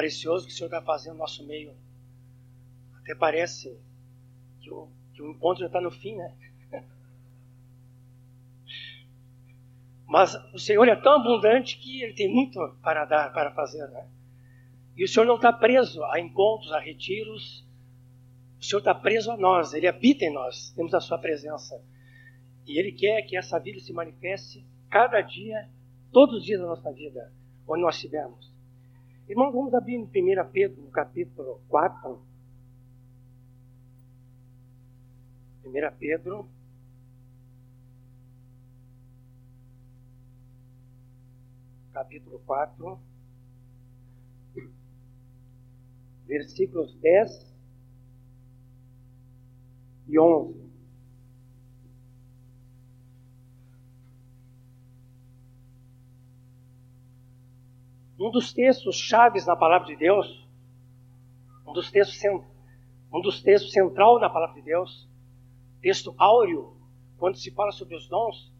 precioso que o Senhor está fazendo no nosso meio. Até parece que o, que o encontro já está no fim, né? Mas o Senhor é tão abundante que Ele tem muito para dar, para fazer, né? E o Senhor não está preso a encontros, a retiros. O Senhor está preso a nós, Ele habita em nós, temos a Sua presença. E Ele quer que essa vida se manifeste cada dia, todos os dias da nossa vida, onde nós estivermos. Irmãos, vamos abrir em 1 Pedro, no capítulo 4. 1 Pedro. Capítulo 4. Versículos 10 e 11. Um dos textos chaves na palavra de Deus, um dos textos, um dos textos central na palavra de Deus, texto áureo, quando se fala sobre os dons,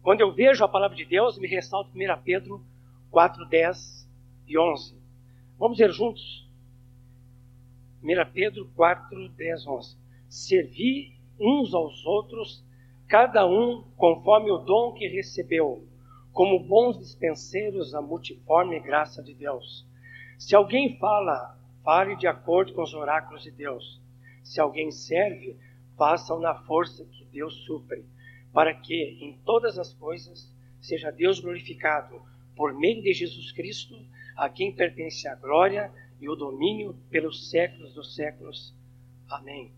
quando eu vejo a palavra de Deus, me ressalta 1 Pedro 4, 10 e 11. Vamos ver juntos? 1 Pedro 4, 10, 11. Servi uns aos outros, cada um conforme o dom que recebeu como bons dispenseiros da multiforme graça de Deus. Se alguém fala, fale de acordo com os oráculos de Deus. Se alguém serve, façam na força que Deus supre, para que em todas as coisas seja Deus glorificado por meio de Jesus Cristo, a quem pertence a glória e o domínio pelos séculos dos séculos. Amém.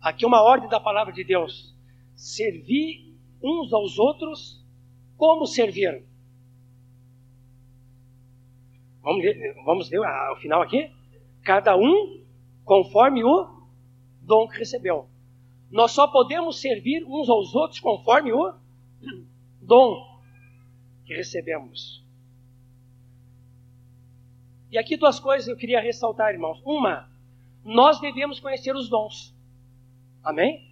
Aqui uma ordem da palavra de Deus: servir uns aos outros como servir? Vamos ver, vamos ver o final aqui? Cada um conforme o dom que recebeu. Nós só podemos servir uns aos outros conforme o dom que recebemos. E aqui duas coisas eu queria ressaltar, irmãos. Uma, nós devemos conhecer os dons. Amém?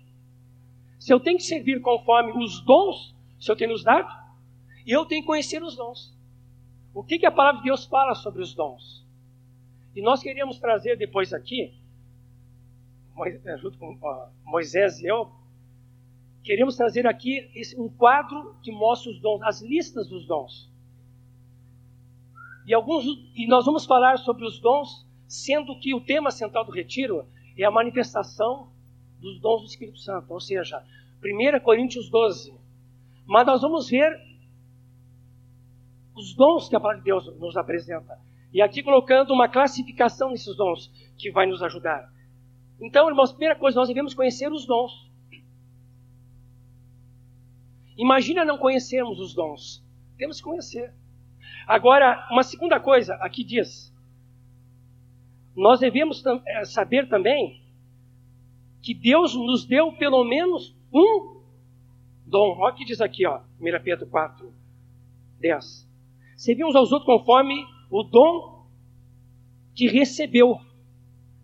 Se eu tenho que servir conforme os dons, se eu tenho nos dado, e eu tenho que conhecer os dons. O que, que a palavra de Deus fala sobre os dons? E nós queríamos trazer depois aqui, eh, junto com Moisés e eu, queremos trazer aqui um quadro que mostra os dons, as listas dos dons. E, alguns, e nós vamos falar sobre os dons, sendo que o tema central do retiro é a manifestação dos dons do Espírito Santo, ou seja, 1 Coríntios 12. Mas nós vamos ver os dons que a palavra de Deus nos apresenta. E aqui colocando uma classificação desses dons que vai nos ajudar. Então, irmãos, primeira coisa, nós devemos conhecer os dons. Imagina não conhecermos os dons. Temos que conhecer. Agora, uma segunda coisa, aqui diz: nós devemos eh, saber também que Deus nos deu pelo menos um dom. Olha o que diz aqui, ó, 1 Pedro 4, 10 servir uns aos outros conforme o dom que recebeu.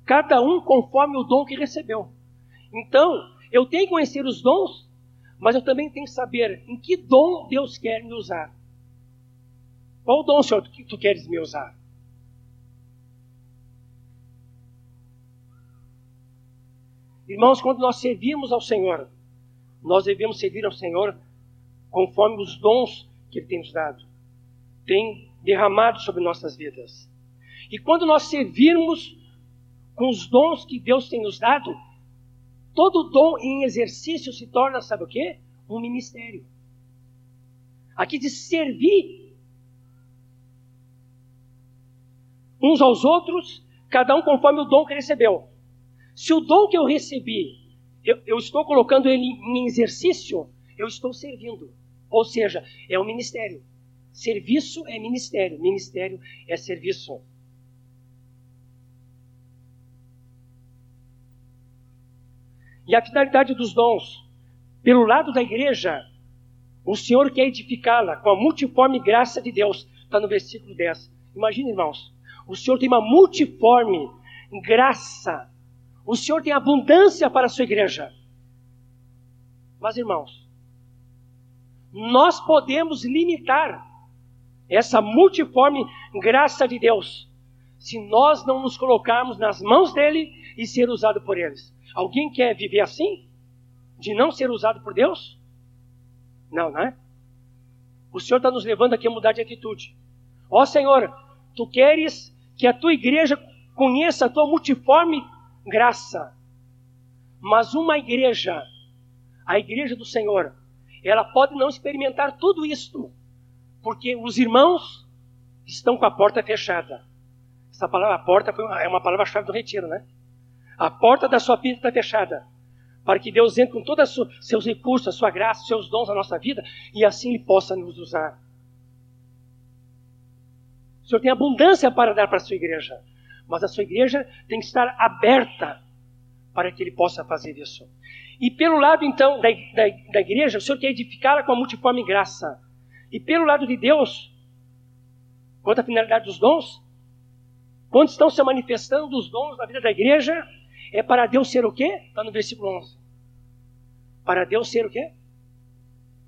Cada um conforme o dom que recebeu. Então, eu tenho que conhecer os dons, mas eu também tenho que saber em que dom Deus quer me usar. Qual dom, Senhor, que tu queres me usar? Irmãos, quando nós servimos ao Senhor, nós devemos servir ao Senhor conforme os dons que Ele tem nos dado tem derramado sobre nossas vidas. E quando nós servirmos com os dons que Deus tem nos dado, todo dom em exercício se torna, sabe o quê? Um ministério. Aqui de servir uns aos outros, cada um conforme o dom que recebeu. Se o dom que eu recebi, eu, eu estou colocando ele em exercício, eu estou servindo. Ou seja, é um ministério. Serviço é ministério, ministério é serviço. E a finalidade dos dons, pelo lado da igreja, o Senhor quer edificá-la com a multiforme graça de Deus, está no versículo 10. Imagina, irmãos, o Senhor tem uma multiforme graça, o Senhor tem abundância para a sua igreja. Mas, irmãos, nós podemos limitar essa multiforme graça de Deus. se nós não nos colocarmos nas mãos dele e ser usado por eles. Alguém quer viver assim? De não ser usado por Deus? Não, não é? O Senhor está nos levando aqui a mudar de atitude. Ó Senhor, tu queres que a tua igreja conheça a tua multiforme graça. Mas uma igreja, a igreja do Senhor, ela pode não experimentar tudo isto, porque os irmãos estão com a porta fechada. Essa palavra porta uma, é uma palavra-chave do retiro, né? A porta da sua vida está fechada. Para que Deus entre com todos os seus recursos, a sua graça, seus dons na nossa vida e assim Ele possa nos usar. O Senhor tem abundância para dar para a sua igreja, mas a sua igreja tem que estar aberta para que Ele possa fazer isso. E pelo lado, então, da, da, da igreja, o Senhor quer edificá-la com a multiforme graça. E pelo lado de Deus, quanto à finalidade dos dons, quando estão se manifestando os dons na vida da igreja, é para Deus ser o quê? Está no versículo 11. Para Deus ser o quê?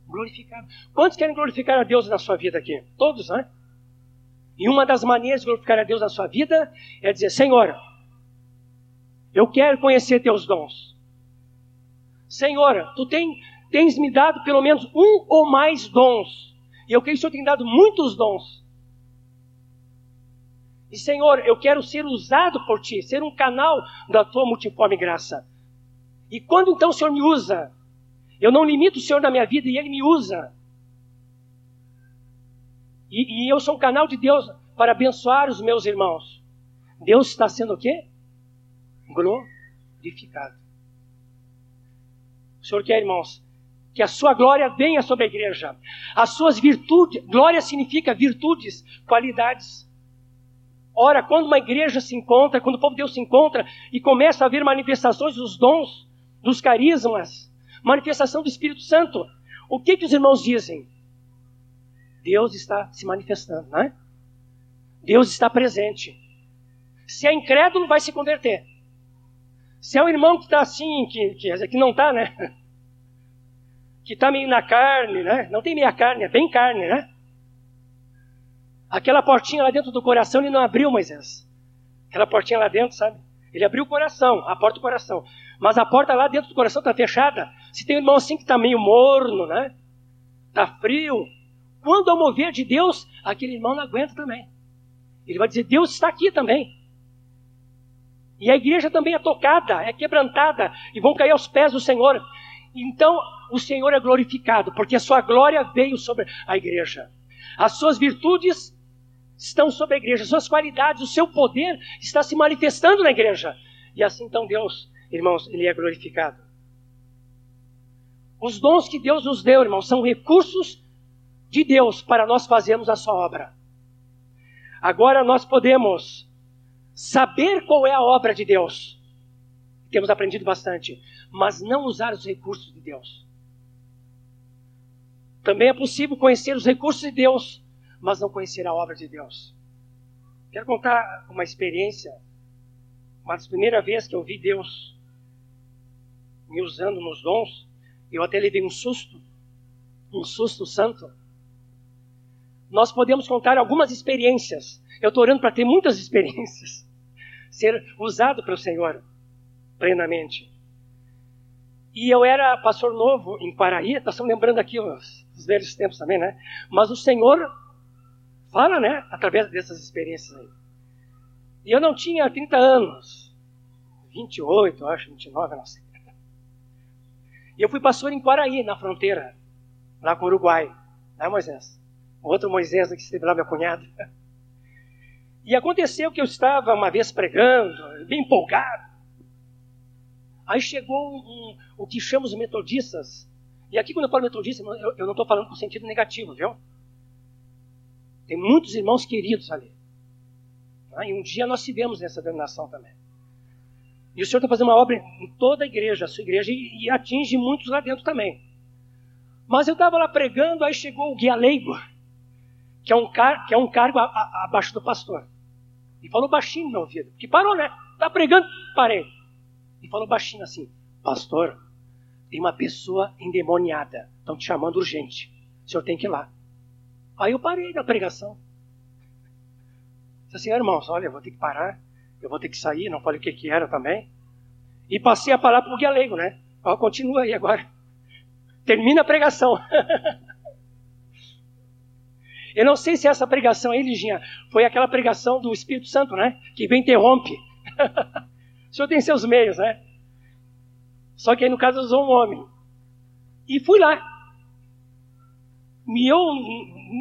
Glorificado. Quantos querem glorificar a Deus na sua vida aqui? Todos, né? E uma das maneiras de glorificar a Deus na sua vida é dizer: Senhor, eu quero conhecer teus dons. Senhor, tu tem, tens me dado pelo menos um ou mais dons. E eu creio que o Senhor tem dado muitos dons. E Senhor, eu quero ser usado por Ti, ser um canal da Tua multiforme graça. E quando então o Senhor me usa, eu não limito o Senhor na minha vida e Ele me usa. E, e eu sou um canal de Deus para abençoar os meus irmãos. Deus está sendo o quê? Glorificado. O Senhor quer, irmãos, que a sua glória venha sobre a igreja. As suas virtudes, glória significa virtudes, qualidades. Ora, quando uma igreja se encontra, quando o povo de Deus se encontra e começa a haver manifestações dos dons, dos carismas, manifestação do Espírito Santo, o que, que os irmãos dizem? Deus está se manifestando, né? Deus está presente. Se é incrédulo, vai se converter. Se é o irmão que está assim, que, que, que não está, né? Que está meio na carne, né? Não tem meia carne, é bem carne, né? Aquela portinha lá dentro do coração ele não abriu, Moisés. Aquela portinha lá dentro, sabe? Ele abriu o coração, a porta do coração. Mas a porta lá dentro do coração está fechada. Se tem um irmão assim que está meio morno, né? Está frio, quando ao mover de Deus, aquele irmão não aguenta também. Ele vai dizer: Deus está aqui também. E a igreja também é tocada, é quebrantada, e vão cair aos pés do Senhor. Então, o Senhor é glorificado, porque a sua glória veio sobre a igreja. As suas virtudes estão sobre a igreja, as suas qualidades, o seu poder está se manifestando na igreja. E assim, então, Deus, irmãos, Ele é glorificado. Os dons que Deus nos deu, irmãos, são recursos de Deus para nós fazermos a sua obra. Agora nós podemos saber qual é a obra de Deus. Temos aprendido bastante, mas não usar os recursos de Deus. Também é possível conhecer os recursos de Deus, mas não conhecer a obra de Deus. Quero contar uma experiência, uma das primeiras vezes que eu vi Deus me usando nos dons, eu até levei um susto, um susto santo nós podemos contar algumas experiências. Eu estou orando para ter muitas experiências. Ser usado pelo Senhor plenamente. E eu era pastor novo em Paraí, nós estamos lembrando aqui os, os velhos tempos também, né? Mas o Senhor fala, né? Através dessas experiências aí. E eu não tinha 30 anos, 28, acho, 29, não sei. E eu fui pastor em Quaraí, na fronteira, lá com o Uruguai, né, Moisés? outro Moisés que esteve lá, meu cunhado. E aconteceu que eu estava uma vez pregando, bem empolgado. Aí chegou um, o que chamamos os metodistas. E aqui, quando eu falo metodista, eu, eu não estou falando com sentido negativo, viu? Tem muitos irmãos queridos ali. Ah, e um dia nós tivemos nessa denominação também. E o Senhor está fazendo uma obra em toda a igreja, a sua igreja, e, e atinge muitos lá dentro também. Mas eu estava lá pregando, aí chegou o guia leigo que é um, car que é um cargo a, a, abaixo do pastor. E falou baixinho no meu ouvido, que parou, né? Tá pregando, parei. E falou baixinho assim: Pastor, tem uma pessoa endemoniada, estão te chamando urgente. O senhor tem que ir lá. Aí eu parei na pregação. Disse assim, irmãos, olha, eu vou ter que parar, eu vou ter que sair, não falei o que, que era também. E passei a palavra para o guia leigo, né? Ó, continua aí agora. Termina a pregação. eu não sei se essa pregação aí, Liginha, foi aquela pregação do Espírito Santo, né? Que interrompe. o senhor tem seus meios, né? Só que aí no caso usou um homem. E fui lá. E eu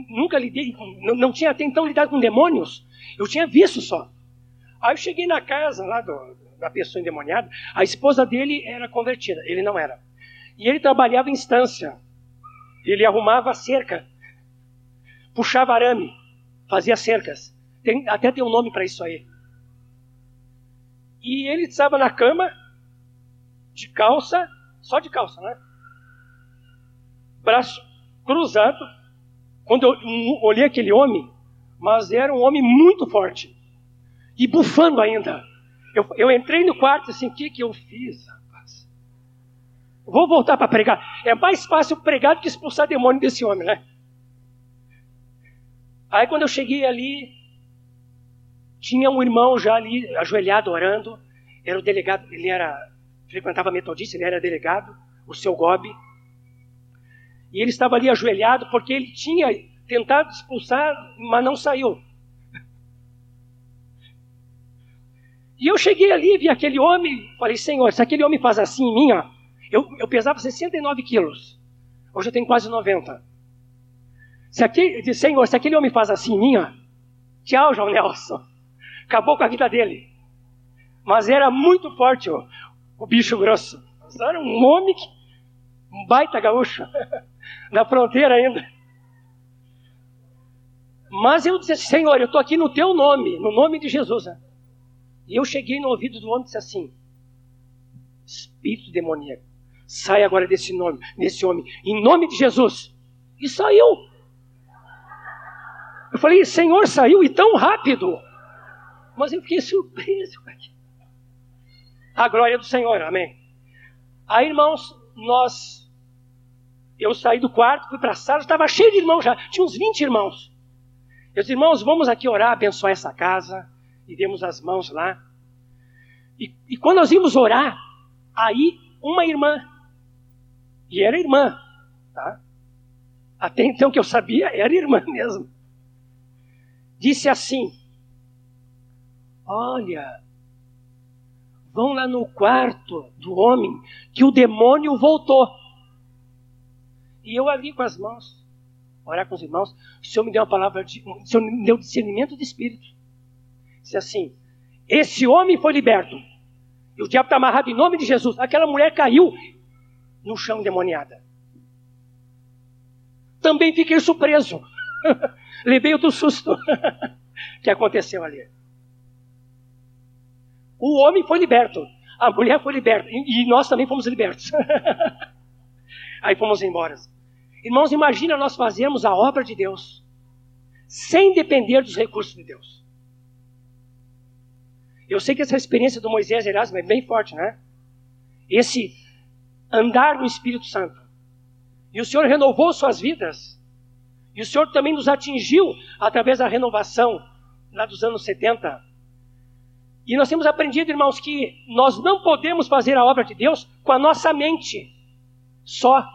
nunca lidei, não, não tinha até então lidado com demônios. Eu tinha visto só. Aí eu cheguei na casa lá do, da pessoa endemoniada, a esposa dele era convertida, ele não era. E ele trabalhava em instância. Ele arrumava cerca, puxava arame, fazia cercas. Tem, até tem um nome para isso aí. E ele estava na cama, de calça, só de calça, né? Braço cruzado. Quando eu olhei aquele homem, mas era um homem muito forte. E bufando ainda. Eu, eu entrei no quarto assim, o que, que eu fiz, rapaz? Vou voltar para pregar. É mais fácil pregar do que expulsar demônio desse homem, né? Aí quando eu cheguei ali, tinha um irmão já ali, ajoelhado, orando. Era o delegado, ele era, frequentava metodista, ele era delegado, o seu Gobi. E ele estava ali ajoelhado porque ele tinha tentado expulsar, mas não saiu. E eu cheguei ali, vi aquele homem, falei, Senhor, se aquele homem faz assim em mim, ó, eu, eu pesava 69 quilos, hoje eu tenho quase 90. Se aquele, Senhor, se aquele homem faz assim em mim, ó, tchau, João Nelson, acabou com a vida dele. Mas era muito forte ó, o bicho grosso. Era um homem, que, um baita gaúcho, na fronteira ainda. Mas eu disse, Senhor, eu estou aqui no teu nome, no nome de Jesus. E eu cheguei no ouvido do homem e disse assim: Espírito demoníaco, sai agora desse nome, desse homem, em nome de Jesus. E saiu. Eu falei, Senhor, saiu e tão rápido. Mas eu fiquei surpreso. A glória do Senhor, amém. Aí, irmãos, nós. Eu saí do quarto, fui para a sala, estava cheio de irmãos já, tinha uns 20 irmãos. Eu disse, irmãos, vamos aqui orar, abençoar essa casa e demos as mãos lá. E, e quando nós íamos orar, aí uma irmã, e era irmã, tá? Até então que eu sabia, era irmã mesmo. Disse assim: Olha, vão lá no quarto do homem, que o demônio voltou. E eu ali com as mãos, orar com os irmãos, o Senhor me deu uma palavra, de, o Senhor me deu discernimento de espírito. Disse assim: Esse homem foi liberto. E o diabo está amarrado em nome de Jesus. Aquela mulher caiu no chão endemoniada. Também fiquei surpreso. Levei outro susto que aconteceu ali. O homem foi liberto. A mulher foi liberta. E nós também fomos libertos. Aí fomos embora. Irmãos, imagina nós fazermos a obra de Deus sem depender dos recursos de Deus. Eu sei que essa experiência do Moisés Erasmo é bem forte, né? Esse andar no Espírito Santo. E o Senhor renovou suas vidas. E o Senhor também nos atingiu através da renovação lá dos anos 70. E nós temos aprendido, irmãos, que nós não podemos fazer a obra de Deus com a nossa mente só,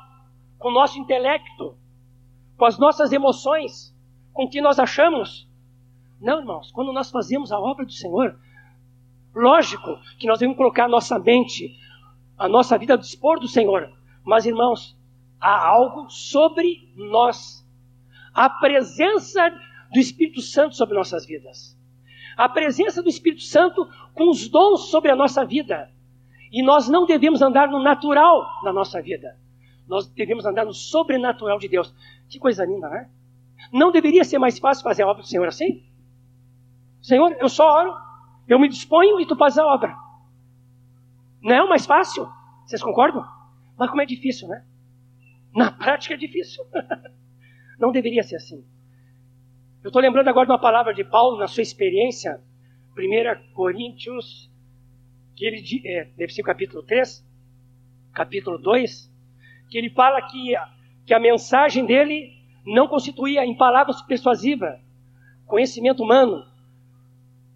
com o nosso intelecto, com as nossas emoções, com o que nós achamos. Não, irmãos, quando nós fazemos a obra do Senhor, Lógico que nós devemos colocar a nossa mente, a nossa vida ao dispor do Senhor. Mas, irmãos, há algo sobre nós. A presença do Espírito Santo sobre nossas vidas. A presença do Espírito Santo com os dons sobre a nossa vida. E nós não devemos andar no natural da nossa vida. Nós devemos andar no sobrenatural de Deus. Que coisa linda, né? Não deveria ser mais fácil fazer a obra do Senhor assim? Senhor, eu só oro, eu me disponho e tu fazes a obra. Não é o mais fácil? Vocês concordam? Mas como é difícil, né? Na prática é difícil. Não deveria ser assim. Eu estou lembrando agora de uma palavra de Paulo na sua experiência, 1 Coríntios, que ele é, deve ser o capítulo 3, capítulo 2, que ele fala que, que a mensagem dele não constituía em palavras persuasivas, conhecimento humano,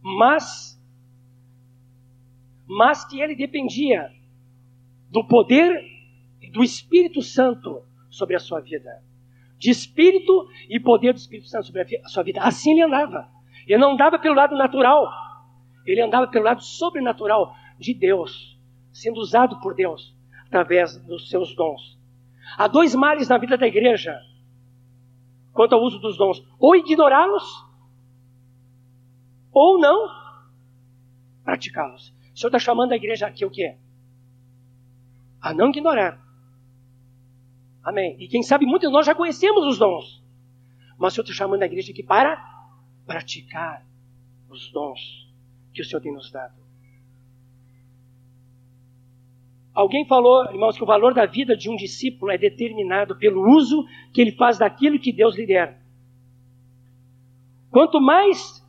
mas, mas que ele dependia do poder do Espírito Santo sobre a sua vida. De Espírito e poder do Espírito Santo sobre a sua vida. Assim ele andava. Ele não andava pelo lado natural, ele andava pelo lado sobrenatural de Deus, sendo usado por Deus através dos seus dons. Há dois males na vida da igreja quanto ao uso dos dons: ou ignorá-los, ou não praticá-los. O Senhor está chamando a igreja aqui o quê? A não ignorar. Amém. E quem sabe muitos de nós já conhecemos os dons. Mas o Senhor está chamando a igreja aqui para praticar os dons que o Senhor tem nos dado. Alguém falou, irmãos, que o valor da vida de um discípulo é determinado pelo uso que ele faz daquilo que Deus lhe der. Quanto mais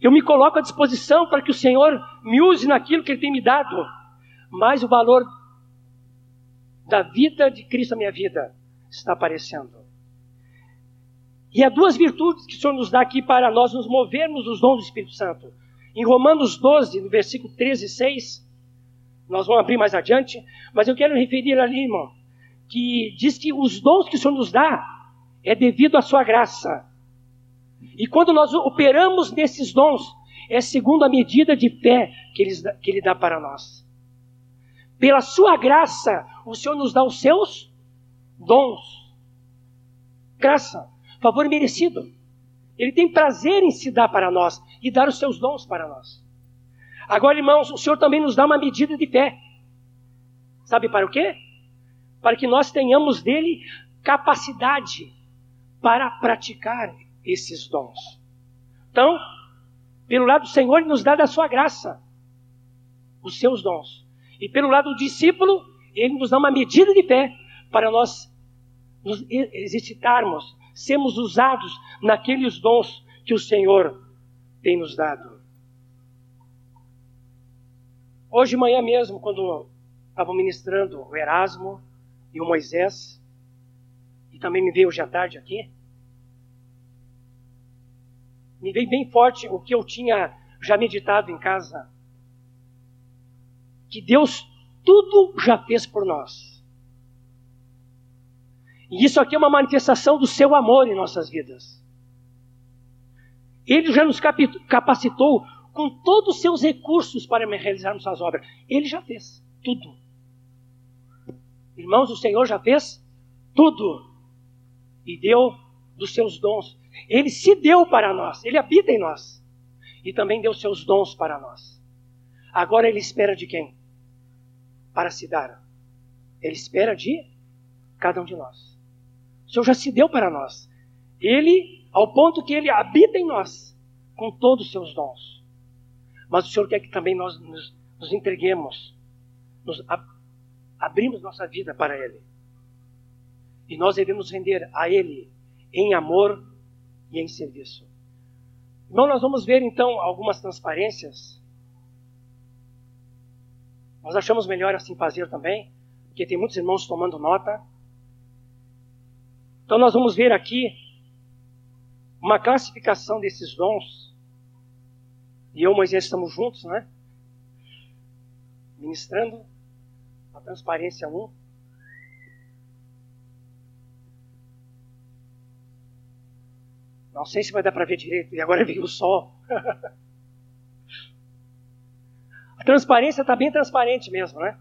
eu me coloco à disposição para que o Senhor me use naquilo que Ele tem me dado, mais o valor da vida de Cristo na minha vida está aparecendo. E há duas virtudes que o Senhor nos dá aqui para nós nos movermos nos dons do Espírito Santo. Em Romanos 12, no versículo 13 e 6, nós vamos abrir mais adiante, mas eu quero referir ali, irmão, que diz que os dons que o Senhor nos dá é devido à sua graça. E quando nós operamos nesses dons, é segundo a medida de fé que ele, que ele dá para nós. Pela sua graça, o Senhor nos dá os seus dons. Graça, favor merecido. Ele tem prazer em se dar para nós e dar os seus dons para nós. Agora, irmãos, o Senhor também nos dá uma medida de fé. Sabe para o quê? Para que nós tenhamos dele capacidade para praticar esses dons. Então, pelo lado do Senhor, Ele nos dá da sua graça os seus dons. E pelo lado do discípulo, Ele nos dá uma medida de fé para nós nos exercitarmos, sermos usados naqueles dons que o Senhor tem nos dado. Hoje de manhã mesmo, quando estavam ministrando o Erasmo e o Moisés, e também me veio hoje à tarde aqui, me veio bem forte o que eu tinha já meditado em casa. Que Deus tudo já fez por nós. E isso aqui é uma manifestação do seu amor em nossas vidas. Ele já nos capacitou com todos os seus recursos para realizarmos suas obras. Ele já fez tudo. Irmãos, o Senhor já fez tudo. E deu dos seus dons. Ele se deu para nós, ele habita em nós. E também deu seus dons para nós. Agora ele espera de quem? Para se dar. Ele espera de cada um de nós. O Senhor já se deu para nós. Ele, ao ponto que ele habita em nós, com todos os seus dons. Mas o Senhor quer que também nós nos, nos entreguemos, nos ab, abrimos nossa vida para Ele. E nós devemos render a Ele em amor e em serviço. Então, nós vamos ver então algumas transparências. Nós achamos melhor assim fazer também, porque tem muitos irmãos tomando nota. Então, nós vamos ver aqui uma classificação desses dons e eu e Moisés estamos juntos, né? Ministrando a transparência 1. Não sei se vai dar para ver direito, e agora veio o sol. a transparência está bem transparente mesmo, né?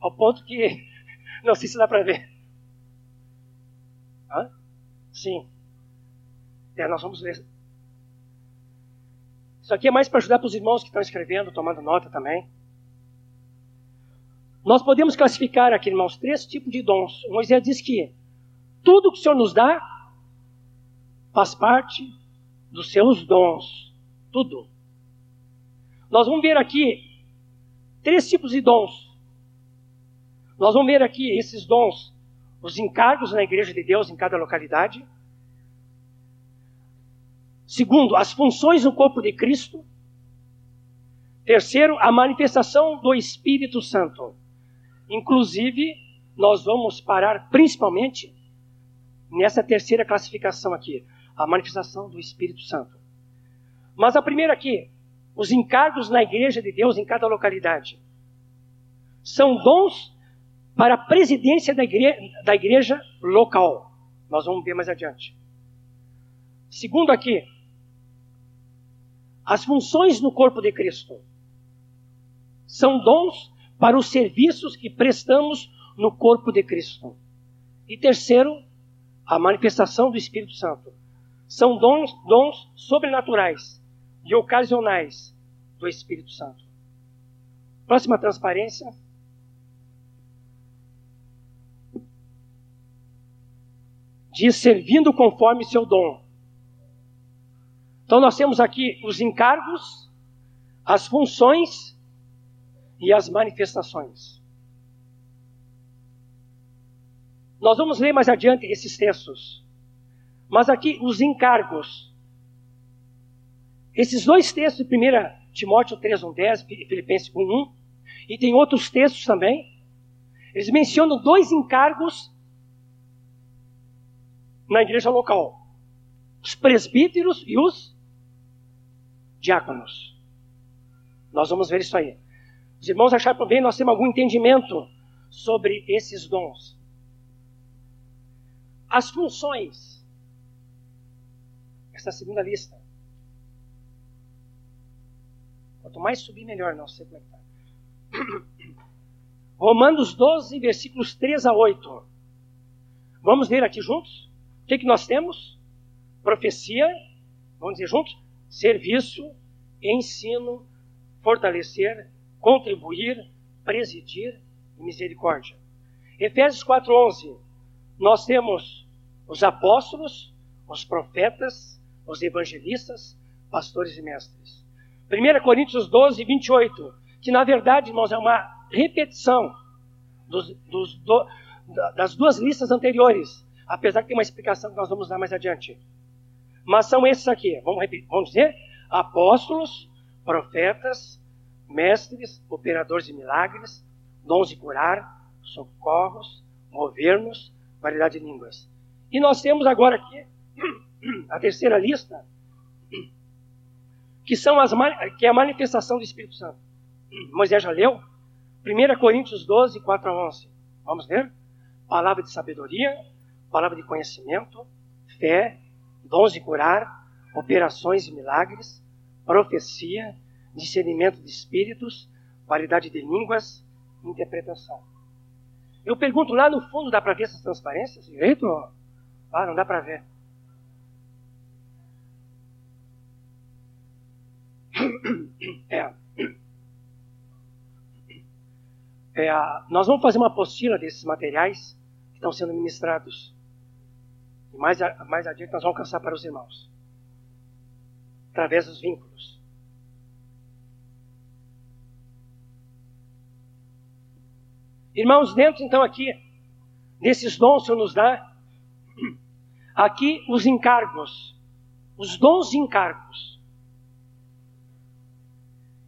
Ao ponto que não sei se dá para ver. Hã? Sim. É, nós vamos ver isso aqui é mais para ajudar para os irmãos que estão escrevendo, tomando nota também. Nós podemos classificar aqui, irmãos, três tipos de dons. Moisés diz que tudo que o Senhor nos dá faz parte dos seus dons. Tudo. Nós vamos ver aqui três tipos de dons. Nós vamos ver aqui esses dons, os encargos na igreja de Deus em cada localidade. Segundo, as funções no corpo de Cristo. Terceiro, a manifestação do Espírito Santo. Inclusive, nós vamos parar principalmente nessa terceira classificação aqui, a manifestação do Espírito Santo. Mas a primeira aqui, os encargos na igreja de Deus em cada localidade. São dons para a presidência da igreja, da igreja local. Nós vamos ver mais adiante. Segundo aqui, as funções no corpo de Cristo são dons para os serviços que prestamos no corpo de Cristo. E terceiro, a manifestação do Espírito Santo. São dons, dons sobrenaturais e ocasionais do Espírito Santo. Próxima transparência. Diz servindo conforme seu dom. Então nós temos aqui os encargos, as funções e as manifestações. Nós vamos ler mais adiante esses textos. Mas aqui os encargos. Esses dois textos de 1 Timóteo 3, 1, 10, Filipenses 1, 1, e tem outros textos também. Eles mencionam dois encargos na igreja local: os presbíteros e os diáconos. Nós vamos ver isso aí. Os irmãos acharam por bem nós temos algum entendimento sobre esses dons. As funções. Essa segunda lista. Quanto mais subir, melhor. Não sei como é que está. Romanos 12, versículos 3 a 8. Vamos ver aqui juntos? Que, que nós temos? Profecia, vamos dizer juntos? Serviço, ensino, fortalecer, contribuir, presidir e misericórdia. Efésios 4:11. Nós temos os apóstolos, os profetas, os evangelistas, pastores e mestres. 1 Coríntios 12, 28, que na verdade, irmãos, é uma repetição dos, dos, do, das duas listas anteriores, apesar que tem uma explicação que nós vamos dar mais adiante. Mas são esses aqui, vamos, vamos dizer? Apóstolos, profetas, mestres, operadores de milagres, dons de curar, socorros, governos, variedade de línguas. E nós temos agora aqui a terceira lista, que, são as, que é a manifestação do Espírito Santo. Moisés já leu? 1 Coríntios 12, 4 a 11. Vamos ver? Palavra de sabedoria, palavra de conhecimento, fé, dons de curar, operações e milagres, profecia, discernimento de espíritos, variedade de línguas, interpretação. Eu pergunto lá no fundo, dá para ver essas transparências direito? Ah, não dá para ver. É. É, nós vamos fazer uma apostila desses materiais que estão sendo ministrados. Mais, mais adiante nós vamos alcançar para os irmãos. Através dos vínculos. Irmãos, dentro então aqui, desses dons que nos dá, aqui os encargos, os dons e encargos.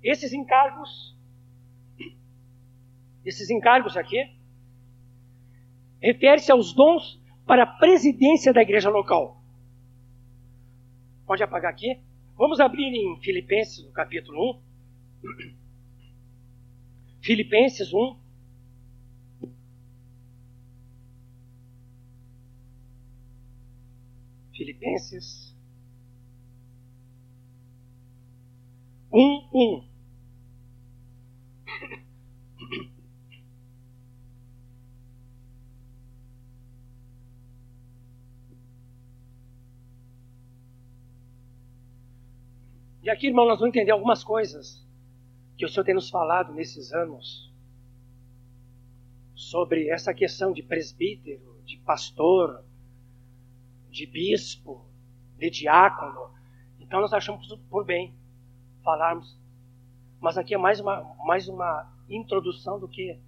Esses encargos, esses encargos aqui, refere-se aos dons para a presidência da igreja local. Pode apagar aqui? Vamos abrir em Filipenses, no capítulo 1. Filipenses 1, Filipenses 1, 1. E aqui, irmão, nós vamos entender algumas coisas que o Senhor tem nos falado nesses anos sobre essa questão de presbítero, de pastor, de bispo, de diácono. Então nós achamos por bem falarmos. Mas aqui é mais uma, mais uma introdução do que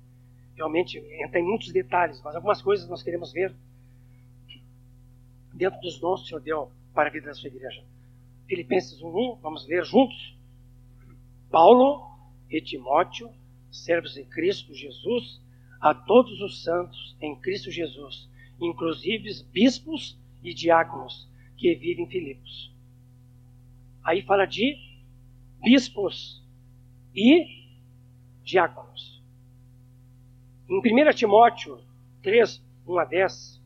realmente entra em muitos detalhes, mas algumas coisas nós queremos ver dentro dos dons que o Senhor deu para a vida da sua igreja. Filipenses 1.1, vamos ler juntos. Paulo e Timóteo, servos de Cristo Jesus, a todos os santos em Cristo Jesus, inclusive bispos e diáconos que vivem em Filipos. Aí fala de bispos e diáconos. Em 1 Timóteo 3, 1 a 10,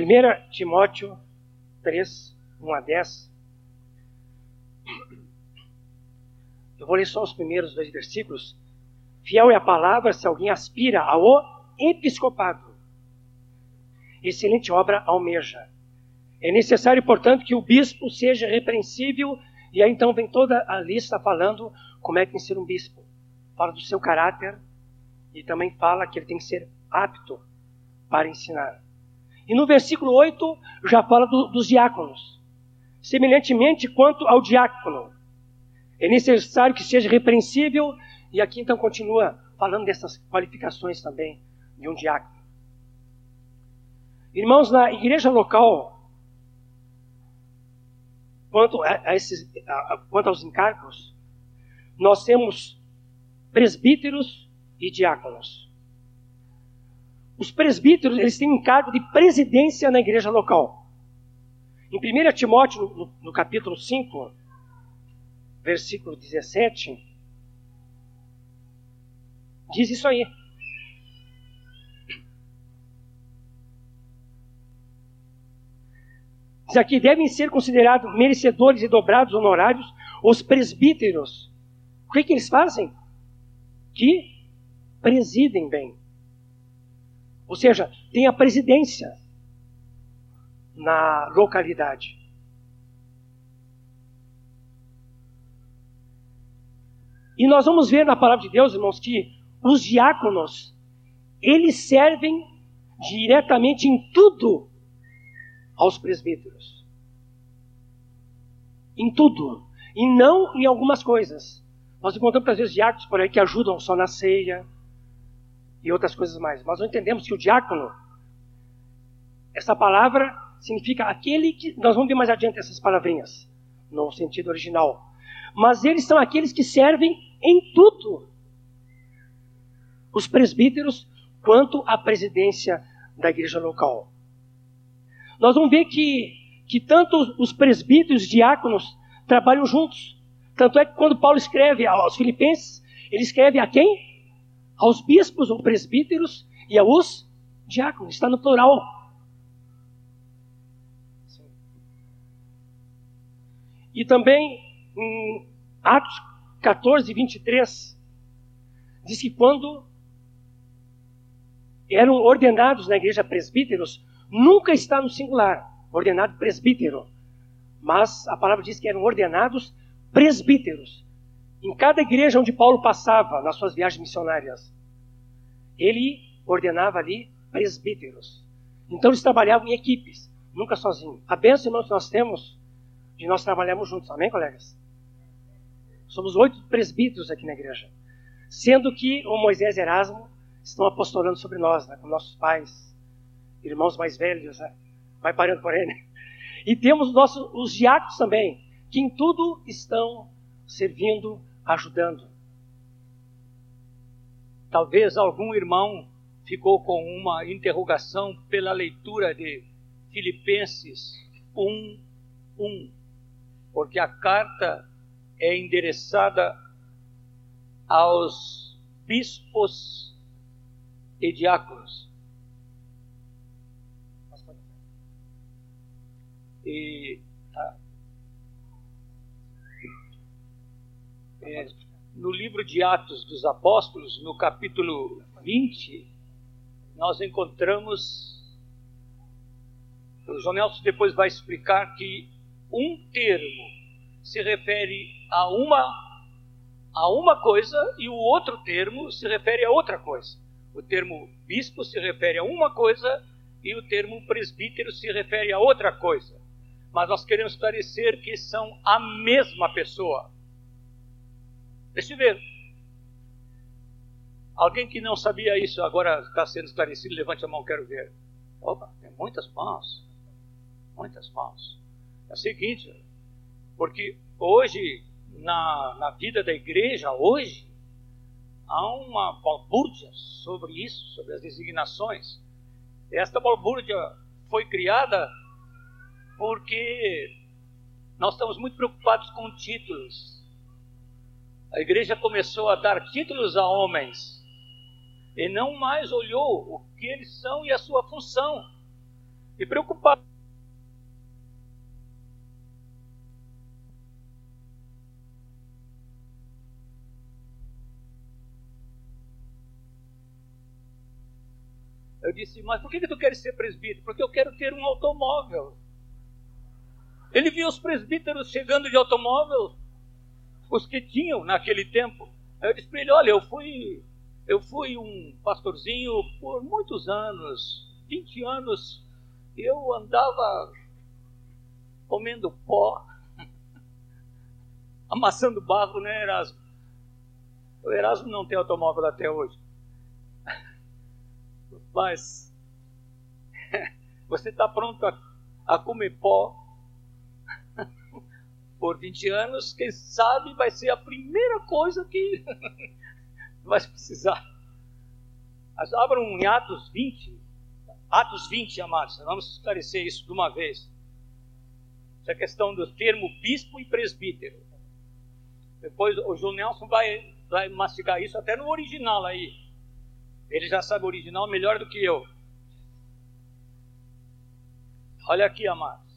Primeira Timóteo 3, 1 a 10. Eu vou ler só os primeiros dois versículos. Fiel é a palavra se alguém aspira ao episcopado. Excelente obra almeja. É necessário, portanto, que o bispo seja repreensível, e aí então vem toda a lista falando como é que tem que ser um bispo. Fala do seu caráter e também fala que ele tem que ser apto para ensinar. E no versículo 8 já fala do, dos diáconos. Semelhantemente quanto ao diácono, é necessário que seja repreensível, e aqui então continua falando dessas qualificações também de um diácono. Irmãos, na igreja local, quanto, a, esses, a, quanto aos encargos, nós temos presbíteros e diáconos. Os presbíteros, eles têm encargo de presidência na igreja local. Em 1 Timóteo, no, no capítulo 5, versículo 17, diz isso aí. Diz aqui, devem ser considerados merecedores e dobrados honorários os presbíteros. O que, que eles fazem? Que presidem bem. Ou seja, tem a presidência na localidade. E nós vamos ver na palavra de Deus, irmãos, que os diáconos, eles servem diretamente em tudo aos presbíteros. Em tudo. E não em algumas coisas. Nós encontramos, às vezes, diáconos por aí que ajudam só na ceia, e outras coisas mais. Mas nós entendemos que o diácono, essa palavra significa aquele que. Nós vamos ver mais adiante essas palavrinhas, no sentido original. Mas eles são aqueles que servem em tudo. Os presbíteros, quanto à presidência da igreja local. Nós vamos ver que, que tanto os presbíteros e os diáconos trabalham juntos. Tanto é que quando Paulo escreve aos Filipenses, ele escreve a quem? Aos bispos ou presbíteros e aos diáconos. Está no plural. E também em Atos 14, 23, diz que quando eram ordenados na igreja presbíteros, nunca está no singular, ordenado presbítero. Mas a palavra diz que eram ordenados presbíteros. Em cada igreja onde Paulo passava nas suas viagens missionárias, ele ordenava ali presbíteros. Então eles trabalhavam em equipes, nunca sozinhos. A bênção, irmãos, que nós temos de nós trabalharmos juntos. Amém, colegas? Somos oito presbíteros aqui na igreja. Sendo que o Moisés e Erasmo estão apostolando sobre nós, né, com nossos pais, irmãos mais velhos, né? vai parando por ele. E temos nossos, os diáconos também, que em tudo estão servindo ajudando. Talvez algum irmão ficou com uma interrogação pela leitura de Filipenses 1, 1, porque a carta é endereçada aos bispos e diáconos. E No livro de Atos dos Apóstolos, no capítulo 20, nós encontramos. O João Nelson depois vai explicar que um termo se refere a uma, a uma coisa e o outro termo se refere a outra coisa. O termo bispo se refere a uma coisa e o termo presbítero se refere a outra coisa. Mas nós queremos esclarecer que são a mesma pessoa. Ver. Alguém que não sabia isso agora está sendo esclarecido, levante a mão, quero ver. Opa, tem muitas mãos. Muitas mãos. É o seguinte, porque Hoje, na, na vida da igreja, hoje, há uma balbúrdia sobre isso, sobre as designações. Esta balbúrdia foi criada porque nós estamos muito preocupados com títulos. A igreja começou a dar títulos a homens e não mais olhou o que eles são e a sua função. E preocupado Eu disse, mas por que, que tu queres ser presbítero? Porque eu quero ter um automóvel. Ele viu os presbíteros chegando de automóvel, os que tinham naquele tempo. Aí eu disse para ele, olha, eu fui, eu fui um pastorzinho por muitos anos, 20 anos, eu andava comendo pó, amassando barro, né, Erasmo? O Erasmo não tem automóvel até hoje. Mas você está pronto a, a comer pó por 20 anos, quem sabe vai ser a primeira coisa que vai precisar. Mas abram em Atos 20, Atos 20, amados, vamos esclarecer isso de uma vez. Essa questão do termo bispo e presbítero. Depois o João Nelson vai, vai mastigar isso até no original aí. Ele já sabe o original melhor do que eu. Olha aqui, amados.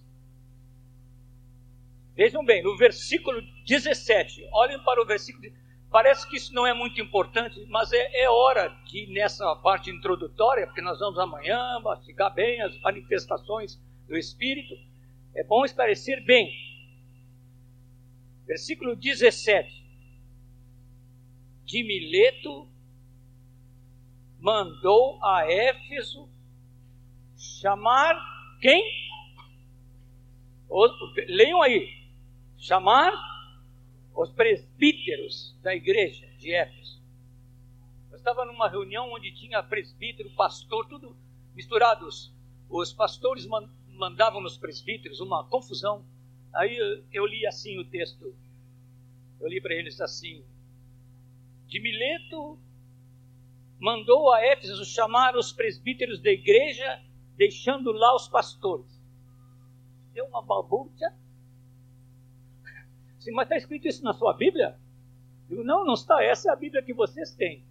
Vejam bem, no versículo 17, olhem para o versículo. Parece que isso não é muito importante, mas é, é hora de, nessa parte introdutória, porque nós vamos amanhã mastigar bem as manifestações do Espírito, é bom esclarecer bem. Versículo 17. De Mileto mandou a Éfeso chamar quem? leiam aí. Chamar os presbíteros da igreja de Éfeso. Eu estava numa reunião onde tinha presbítero, pastor, tudo misturados. Os pastores mandavam nos presbíteros uma confusão. Aí eu, li assim o texto. Eu li para eles assim: De Mileto mandou a Éfeso chamar os presbíteros da igreja, deixando lá os pastores. Deu uma balbúrdia. Mas está escrito isso na sua Bíblia? Eu digo, não, não está. Essa é a Bíblia que vocês têm.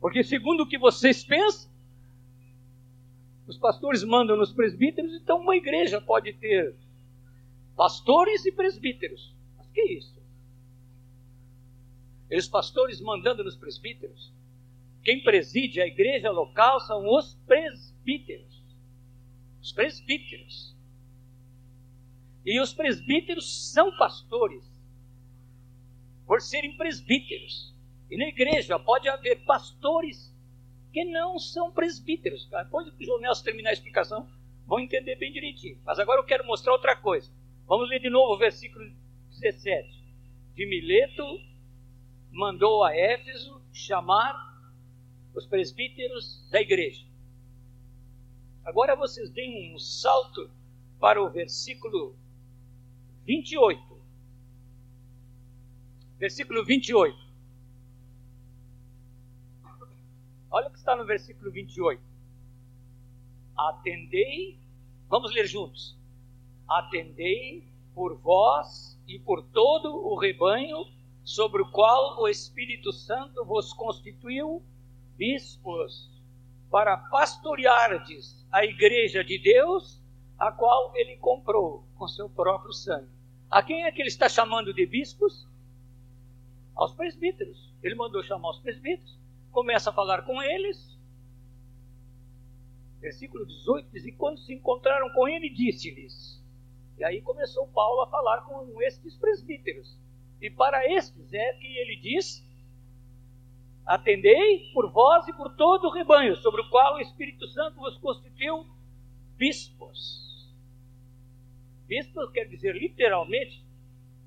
Porque segundo o que vocês pensam, os pastores mandam nos presbíteros, então uma igreja pode ter pastores e presbíteros. Mas que é isso? E os pastores mandando nos presbíteros. Quem preside a igreja local são os presbíteros. Os presbíteros. E os presbíteros são pastores, por serem presbíteros. E na igreja pode haver pastores que não são presbíteros. Depois que o João Nelson terminar a explicação, vão entender bem direitinho. Mas agora eu quero mostrar outra coisa. Vamos ler de novo o versículo 17. De Mileto mandou a Éfeso chamar os presbíteros da igreja. Agora vocês deem um salto para o versículo 28. Versículo 28. Olha o que está no versículo 28. Atendei, vamos ler juntos. Atendei por vós e por todo o rebanho sobre o qual o Espírito Santo vos constituiu bispos, para pastoreardes a igreja de Deus, a qual ele comprou com seu próprio sangue. A quem é que ele está chamando de bispos? Aos presbíteros. Ele mandou chamar os presbíteros, começa a falar com eles. Versículo 18 diz: E quando se encontraram com ele, disse-lhes. E aí começou Paulo a falar com estes presbíteros. E para estes é que ele diz: Atendei por vós e por todo o rebanho, sobre o qual o Espírito Santo vos constituiu bispos. Bispo quer dizer literalmente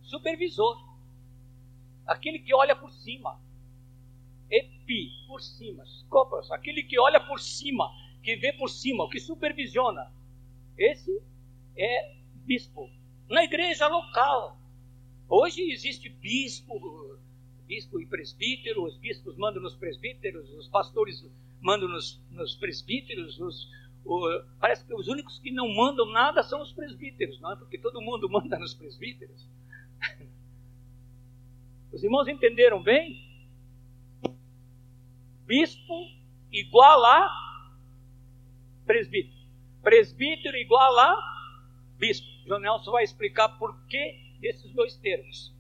supervisor, aquele que olha por cima. Epi, por cima. Scopus, aquele que olha por cima, que vê por cima, que supervisiona. Esse é bispo. Na igreja local. Hoje existe bispo, bispo e presbítero, os bispos mandam nos presbíteros, os pastores mandam nos, nos presbíteros, os, parece que os únicos que não mandam nada são os presbíteros, não é? Porque todo mundo manda nos presbíteros. Os irmãos entenderam bem? Bispo igual a presbítero. Presbítero igual a bispo. João Nelson vai explicar por que desses dois termos.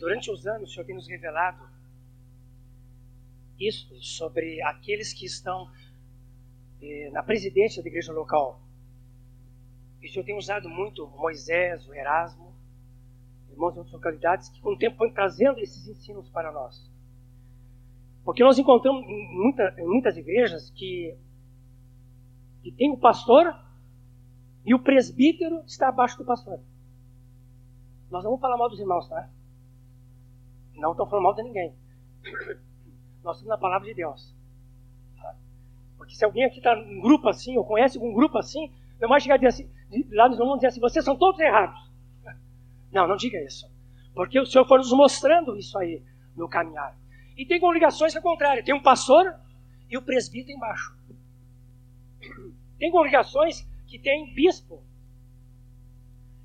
Durante os anos, o Senhor tem nos revelado isso sobre aqueles que estão é, na presidência da igreja local. E o Senhor tem usado muito Moisés, o Erasmo, irmãos de outras localidades, que com o tempo vão trazendo esses ensinos para nós. Porque nós encontramos em, muita, em muitas igrejas que, que tem o pastor e o presbítero está abaixo do pastor. Nós não vamos falar mal dos irmãos, tá? Não estão falando mal de ninguém. Nós estamos na palavra de Deus. Porque se alguém aqui está em grupo assim, ou conhece um grupo assim, não vai chegar assim, lá nos vão dizer assim, vocês são todos errados. Não, não diga isso. Porque o Senhor foi nos mostrando isso aí no caminhar. E tem congregações que é o contrário. Tem um pastor e o presbítero embaixo. Tem congregações que tem bispo.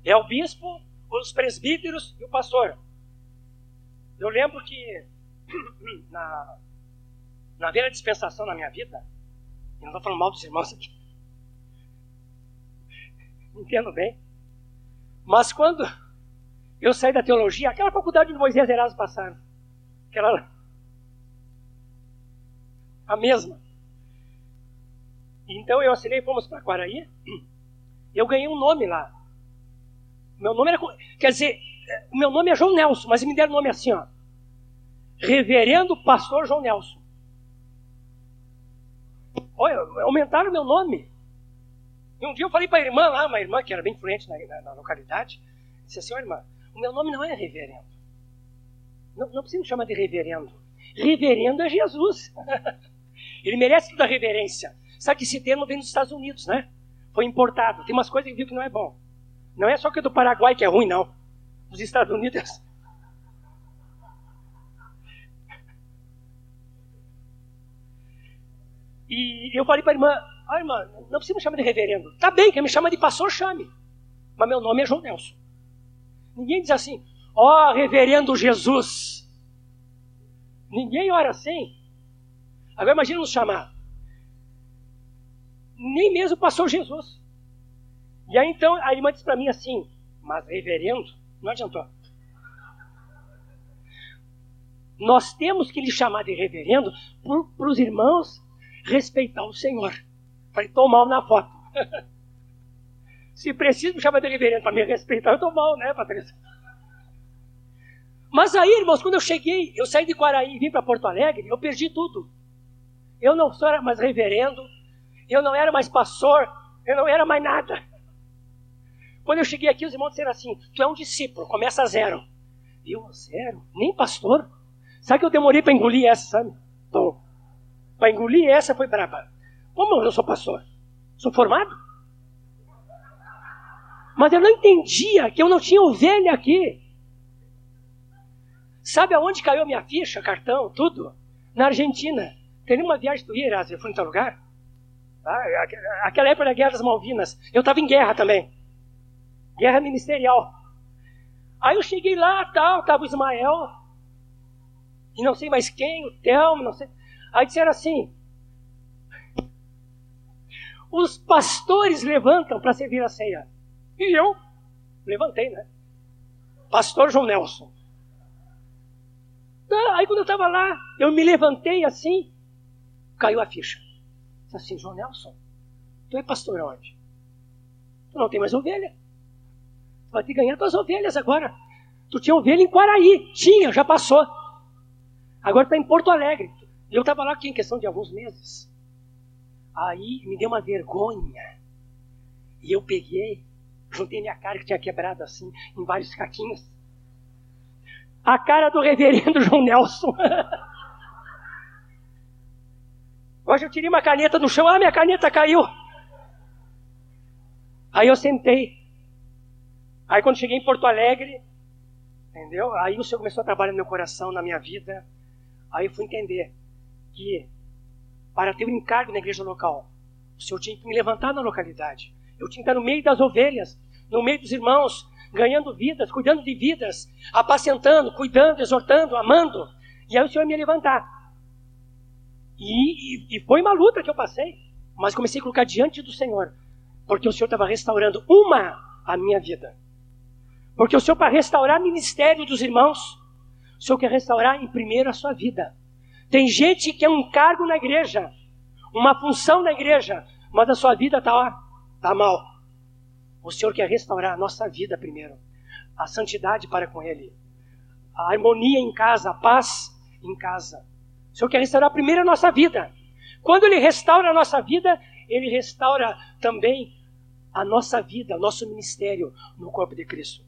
É o bispo, os presbíteros e o pastor. Eu lembro que na, na velha dispensação na minha vida, eu não estou falando mal dos irmãos aqui, entendo bem, mas quando eu saí da teologia, aquela faculdade de Moisés e Erasmo passaram, aquela a mesma. Então eu assinei, fomos para Quaraí, eu ganhei um nome lá. Meu nome era, quer dizer, o meu nome é João Nelson, mas me deram nome assim, ó. Reverendo Pastor João Nelson. Olha, aumentaram meu nome. E um dia eu falei para a irmã lá, uma irmã que era bem influente na, na, na localidade, disse assim, irmã, o meu nome não é reverendo. Não, não precisa me chamar de reverendo. Reverendo é Jesus. Ele merece toda a reverência. Sabe que esse termo vem dos Estados Unidos, né? Foi importado. Tem umas coisas que viu que não é bom. Não é só que é do Paraguai que é ruim, não. Dos Estados Unidos. E eu falei para a irmã, ah, irmã, não precisa me chamar de reverendo. Tá bem, quem me chama de pastor, chame. Mas meu nome é João Nelson. Ninguém diz assim, ó oh, reverendo Jesus. Ninguém ora assim. Agora imagina nos chamar. Nem mesmo o pastor Jesus. E aí então a irmã disse para mim assim, mas reverendo, não adiantou. Nós temos que lhe chamar de reverendo para os irmãos respeitar o Senhor. Falei, estou mal na foto. Se preciso me chamar de reverendo para me respeitar, eu estou mal, né, Patrícia? Mas aí, irmãos, quando eu cheguei, eu saí de Quaraí e vim para Porto Alegre, eu perdi tudo. Eu não sou mais reverendo, eu não era mais pastor, eu não era mais nada. Quando eu cheguei aqui, os irmãos disseram assim: Tu é um discípulo, começa a zero. Eu, zero? Nem pastor? Sabe que eu demorei para engolir essa, sabe? Para engolir essa foi braba. Como eu sou pastor? Sou formado? Mas eu não entendia que eu não tinha ovelha aqui. Sabe aonde caiu minha ficha, cartão, tudo? Na Argentina. Tem uma viagem do Iras, eu fui em tal lugar. Ah, aquela época da Guerra das Malvinas. Eu estava em guerra também. Guerra ministerial. Aí eu cheguei lá, tal, estava o Ismael. E não sei mais quem, o Telmo, não sei. Aí disseram assim: os pastores levantam para servir a ceia. E eu levantei, né? Pastor João Nelson. Tá, aí quando eu estava lá, eu me levantei assim, caiu a ficha. Disse assim, João Nelson, tu é pastor onde? Tu não tem mais ovelha. Vai ter que ganhar tuas ovelhas agora. Tu tinha ovelha em Quaraí. Tinha, já passou. Agora está em Porto Alegre. Eu estava lá aqui em questão de alguns meses. Aí me deu uma vergonha. E eu peguei, juntei minha cara que tinha quebrado assim, em vários caquinhos. a cara do reverendo João Nelson. Hoje eu tirei uma caneta do chão, ah, minha caneta caiu. Aí eu sentei. Aí quando cheguei em Porto Alegre, entendeu? Aí o Senhor começou a trabalhar no meu coração, na minha vida. Aí eu fui entender que para ter um encargo na igreja local, o Senhor tinha que me levantar na localidade. Eu tinha que estar no meio das ovelhas, no meio dos irmãos, ganhando vidas, cuidando de vidas, apacentando, cuidando, exortando, amando. E aí o Senhor ia me levantar. E, e, e foi uma luta que eu passei, mas comecei a colocar diante do Senhor, porque o Senhor estava restaurando uma a minha vida. Porque o Senhor, para restaurar o ministério dos irmãos, o Senhor quer restaurar em primeiro a sua vida. Tem gente que é um cargo na igreja, uma função na igreja, mas a sua vida está tá mal. O Senhor quer restaurar a nossa vida primeiro, a santidade para com Ele, a harmonia em casa, a paz em casa. O Senhor quer restaurar primeiro a nossa vida. Quando Ele restaura a nossa vida, Ele restaura também a nossa vida, nosso ministério no corpo de Cristo.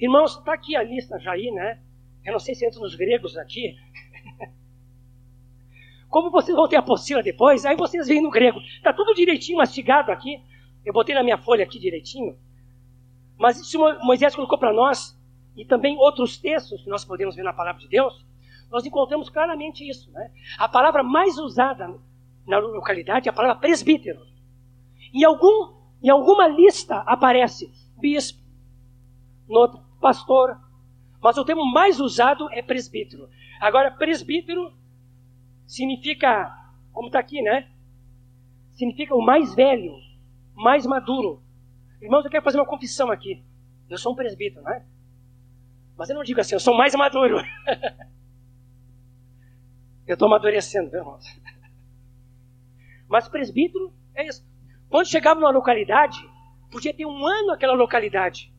Irmãos, está aqui a lista já aí, né? Eu não sei se entra nos gregos aqui. Como vocês vão ter a apostila depois, aí vocês veem no grego. Está tudo direitinho mastigado aqui. Eu botei na minha folha aqui direitinho. Mas isso Moisés colocou para nós, e também outros textos que nós podemos ver na palavra de Deus, nós encontramos claramente isso. Né? A palavra mais usada na localidade é a palavra presbítero. Em, algum, em alguma lista aparece bispo, noutra, pastor, mas o termo mais usado é presbítero. Agora, presbítero significa, como está aqui, né? Significa o mais velho, mais maduro. Irmãos, eu quero fazer uma confissão aqui. Eu sou um presbítero, né? Mas eu não digo assim, eu sou mais maduro. eu estou amadurecendo, viu, irmãos? Mas presbítero é isso. Quando chegava numa localidade, podia ter um ano aquela localidade.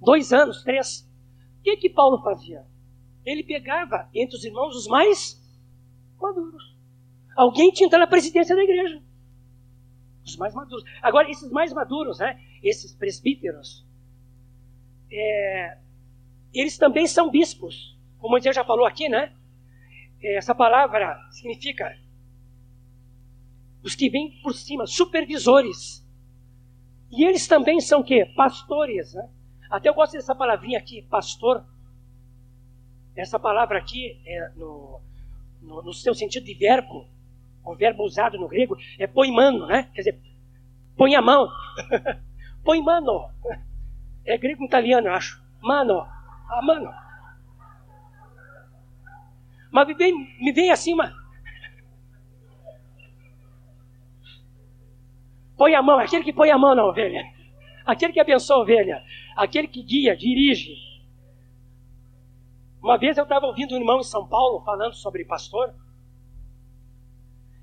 Dois anos, três. O que que Paulo fazia? Ele pegava entre os irmãos os mais maduros. Alguém tinha que estar na presidência da igreja os mais maduros. Agora, esses mais maduros, né, esses presbíteros, é, eles também são bispos. Como o já falou aqui, né? Essa palavra significa os que vêm por cima, supervisores. E eles também são o quê? Pastores, né? Até eu gosto dessa palavrinha aqui, pastor. Essa palavra aqui, é no, no, no seu sentido de verbo, o verbo usado no grego é poimano, né? Quer dizer, põe a mão. põe mano. É grego italiano, eu acho. Mano. Ah, mano. Mas me vem, me vem assim. Põe a mão, aquele que põe a mão na ovelha. Aquele que abençoa a ovelha. Aquele que guia, dirige. Uma vez eu estava ouvindo um irmão em São Paulo falando sobre pastor.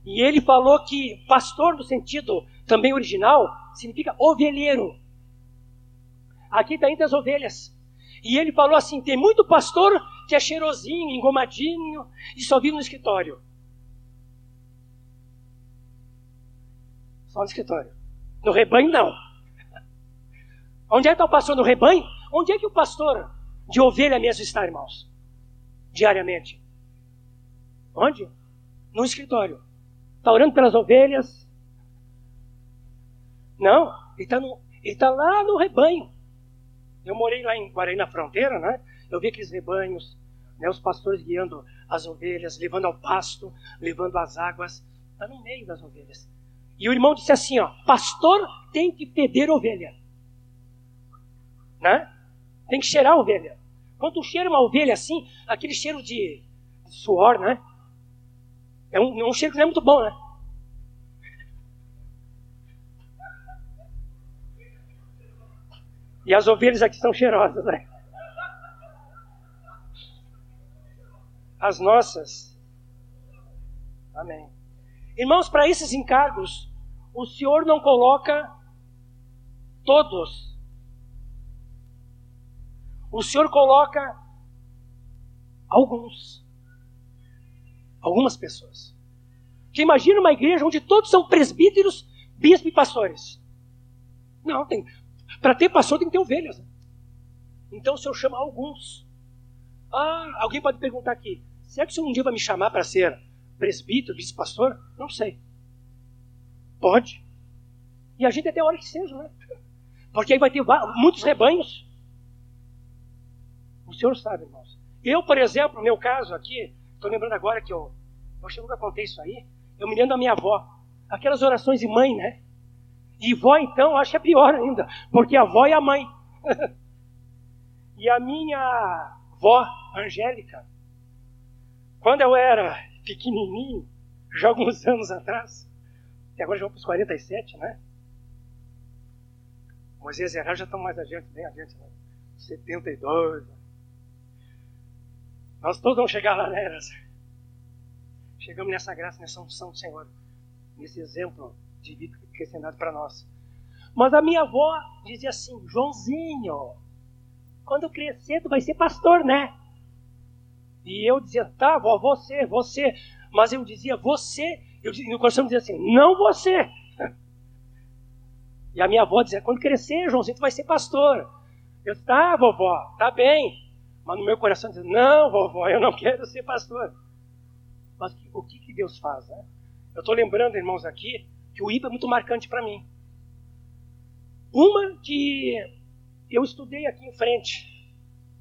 E ele falou que pastor, no sentido também original, significa ovelheiro. Aqui está entre as ovelhas. E ele falou assim: tem muito pastor que é cheirosinho, engomadinho e só vive no escritório. Só no escritório. No rebanho, não. Onde é que está o pastor no rebanho? Onde é que o pastor de ovelha mesmo está, irmãos? Diariamente. Onde? No escritório. Está orando pelas ovelhas? Não, ele está tá lá no rebanho. Eu morei lá em Guarani, na fronteira, né? Eu vi aqueles rebanhos, né? os pastores guiando as ovelhas, levando ao pasto, levando as águas. Está no meio das ovelhas. E o irmão disse assim: ó, pastor tem que feder ovelha. Né? Tem que cheirar a ovelha. Quando cheira uma ovelha assim, aquele cheiro de, suor, né? É um, é um cheiro que não é muito bom, né? E as ovelhas aqui são cheirosas, né? As nossas. Amém. Irmãos, para esses encargos, o Senhor não coloca todos. O Senhor coloca alguns algumas pessoas. Você imagina uma igreja onde todos são presbíteros, bispos e pastores. Não, tem. Para ter pastor tem que ter ovelhas. Então o Senhor chama alguns. Ah, alguém pode perguntar aqui: será que o senhor um dia vai me chamar para ser presbítero, vice-pastor? Não sei. Pode. E a gente até hora que seja, né? Porque aí vai ter muitos rebanhos. O senhor sabe, irmãos. Eu, por exemplo, no meu caso aqui, estou lembrando agora que eu, eu acho que nunca contei isso aí. Eu me lembro da minha avó. Aquelas orações de mãe, né? E vó, então, acho que é pior ainda, porque a avó é a mãe. e a minha vó, Angélica, quando eu era pequenininho, já alguns anos atrás, e agora já vou para os 47, né? Moisés e Herá já estão mais adiante, bem adiante, né? 72. Nós todos vamos chegar lá, né, Chegamos nessa graça, nessa unção do Senhor, nesse exemplo de vida que é dado para nós. Mas a minha avó dizia assim: Joãozinho, quando crescer, tu vai ser pastor, né? E eu dizia: tá, vó, você, você. Mas eu dizia: você. Eu, no coração dizia assim: não você. E a minha avó dizia: quando crescer, Joãozinho, tu vai ser pastor. Eu disse: tá, vovó, tá bem. Mas no meu coração dizia: não, vovó, eu não quero ser pastor. Mas o que, que Deus faz, né? Eu estou lembrando, irmãos, aqui, que o IPA é muito marcante para mim. Uma que eu estudei aqui em frente,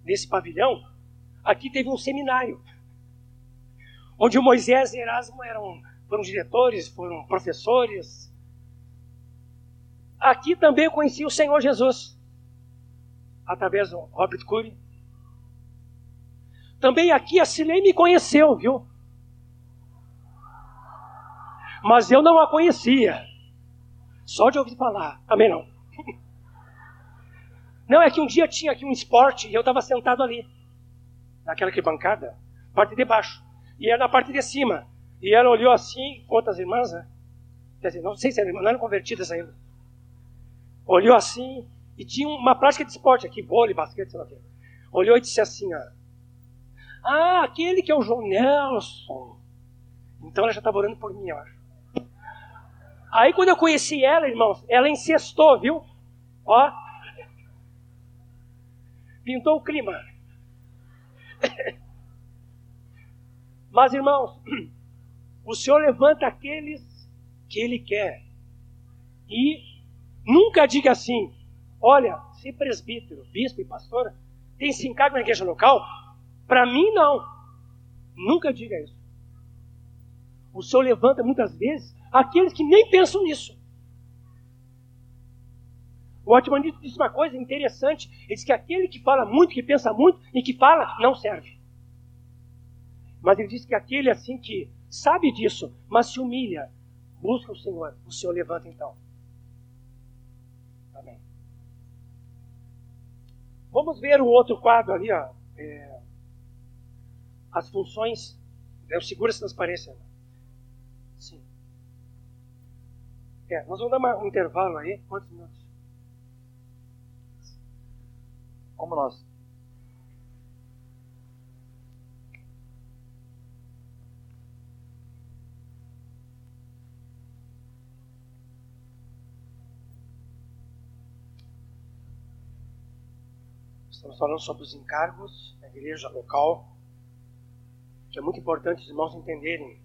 nesse pavilhão, aqui teve um seminário, onde Moisés e Erasmo eram, foram diretores, foram professores. Aqui também eu conheci o Senhor Jesus, através do Robert Curry. Também aqui a Cilei me conheceu, viu? mas eu não a conhecia. Só de ouvir falar, também não. Não, é que um dia tinha aqui um esporte e eu estava sentado ali, naquela que bancada, parte de baixo. E era na parte de cima. E ela olhou assim, com outras irmãs, né? Quer dizer, não sei se eram, não eram convertidas ainda. Olhou assim, e tinha uma prática de esporte aqui, vôlei, basquete, sei lá o quê. Olhou e disse assim, ó, Ah, aquele que é o João Nelson. Então ela já estava orando por mim, acho. Aí quando eu conheci ela, irmãos, ela incestou, viu? Ó. Pintou o clima. Mas, irmãos, o Senhor levanta aqueles que Ele quer. E nunca diga assim: olha, ser presbítero, bispo e pastora, tem esse encargo na igreja local? Para mim, não. Nunca diga isso. O Senhor levanta muitas vezes aqueles que nem pensam nisso. O Atmanito disse uma coisa interessante. Ele disse que aquele que fala muito, que pensa muito e que fala, não serve. Mas ele disse que aquele assim que sabe disso, mas se humilha, busca o Senhor, o Senhor levanta então. Amém. Vamos ver o outro quadro ali, ó. É, as funções. É o segura essa transparência. Sim. É, nós vamos dar um intervalo aí. Quantos minutos? Como nós Estamos falando sobre os encargos da igreja local, que é muito importante os irmãos entenderem.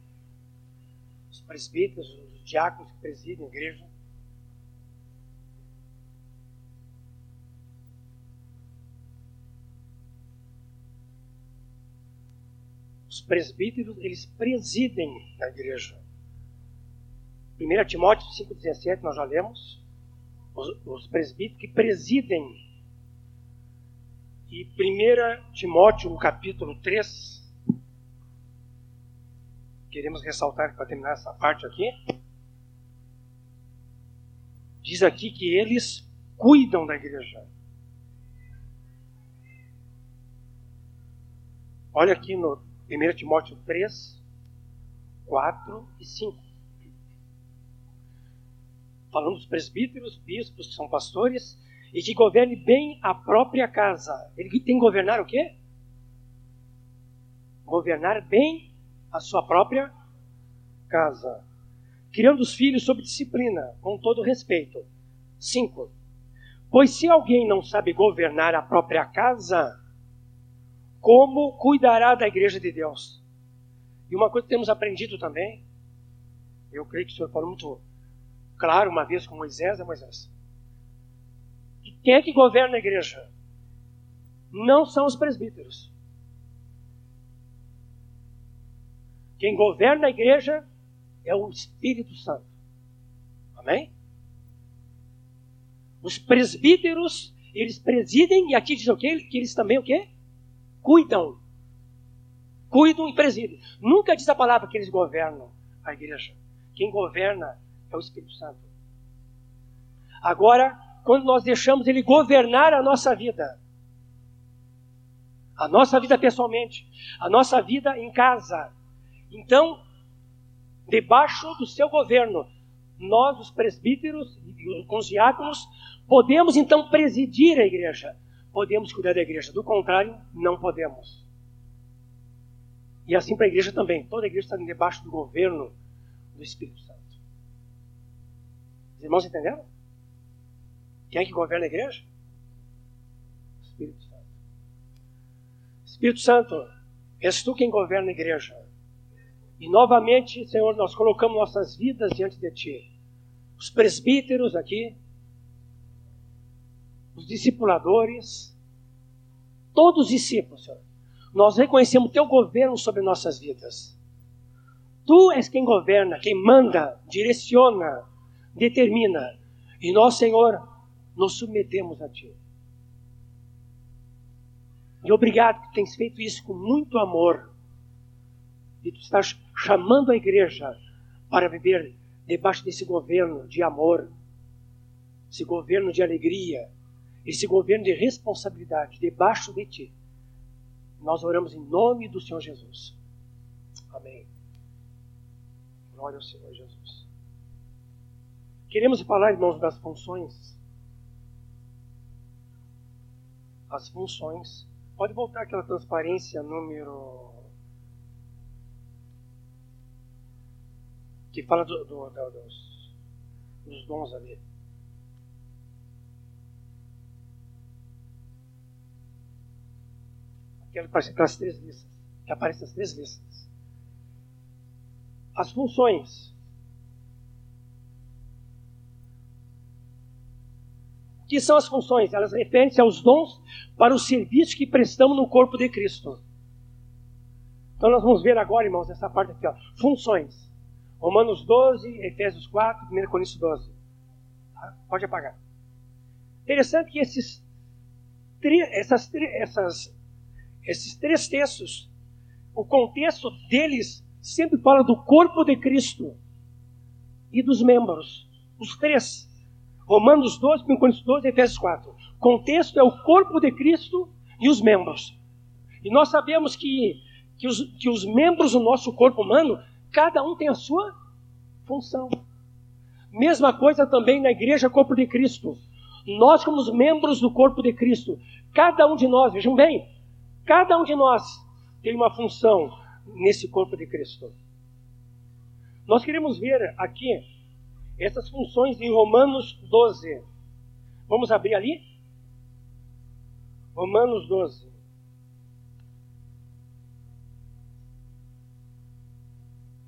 Os presbíteros, diáconos que presidem a igreja. Os presbíteros, eles presidem a igreja. 1 Timóteo 5,17 nós já lemos. Os, os presbíteros que presidem. E 1 Timóteo, capítulo 3, queremos ressaltar para terminar essa parte aqui. Diz aqui que eles cuidam da igreja. Olha aqui no 1 Timóteo 3, 4 e 5. Falando dos presbíteros, bispos, que são pastores, e que governe bem a própria casa. Ele tem que governar o quê? Governar bem a sua própria casa criando os filhos sob disciplina, com todo respeito. 5. Pois se alguém não sabe governar a própria casa, como cuidará da igreja de Deus. E uma coisa que temos aprendido também, eu creio que o Senhor falou muito claro uma vez com Moisés, é Moisés. Quem é que governa a igreja? Não são os presbíteros. Quem governa a igreja é o Espírito Santo. Amém? Os presbíteros, eles presidem, e aqui diz o quê? Que eles também o quê? Cuidam. Cuidam e presidem. Nunca diz a palavra que eles governam a igreja. Quem governa é o Espírito Santo. Agora, quando nós deixamos ele governar a nossa vida, a nossa vida pessoalmente, a nossa vida em casa, então, debaixo do seu governo, nós, os presbíteros e os diáconos, podemos então presidir a igreja, podemos cuidar da igreja. Do contrário, não podemos. E assim para a igreja também. Toda a igreja está debaixo do governo do Espírito Santo. Os irmãos entenderam? Quem é que governa a igreja? O Espírito Santo. Espírito Santo, és tu quem governa a igreja. E novamente, Senhor, nós colocamos nossas vidas diante de Ti. Os presbíteros aqui, os discipuladores, todos os discípulos, Senhor. Nós reconhecemos Teu governo sobre nossas vidas. Tu és quem governa, quem manda, direciona, determina. E nós, Senhor, nos submetemos a Ti. E obrigado que tens feito isso com muito amor e tu estás chamando a igreja para viver debaixo desse governo de amor, esse governo de alegria, esse governo de responsabilidade debaixo de ti. Nós oramos em nome do Senhor Jesus. Amém. Glória ao Senhor Jesus. Queremos falar, irmãos, das funções. As funções. Pode voltar aquela transparência número que fala do, do, do, dos, dos dons ali. Que aparece as três listas. Que aparece as três listas. As funções. O que são as funções? Elas referem-se aos dons para o serviço que prestamos no corpo de Cristo. Então nós vamos ver agora, irmãos, essa parte aqui, ó. Funções. Romanos 12, Efésios 4, 1 Coríntios 12. Tá? Pode apagar. Interessante que esses, essas, essas, esses três textos, o contexto deles sempre fala do corpo de Cristo e dos membros. Os três. Romanos 12, 1 Coríntios 12 e Efésios 4. O contexto é o corpo de Cristo e os membros. E nós sabemos que, que, os, que os membros do nosso corpo humano Cada um tem a sua função. Mesma coisa também na igreja corpo de Cristo. Nós, como os membros do corpo de Cristo, cada um de nós, vejam bem, cada um de nós tem uma função nesse corpo de Cristo. Nós queremos ver aqui essas funções em Romanos 12. Vamos abrir ali? Romanos 12.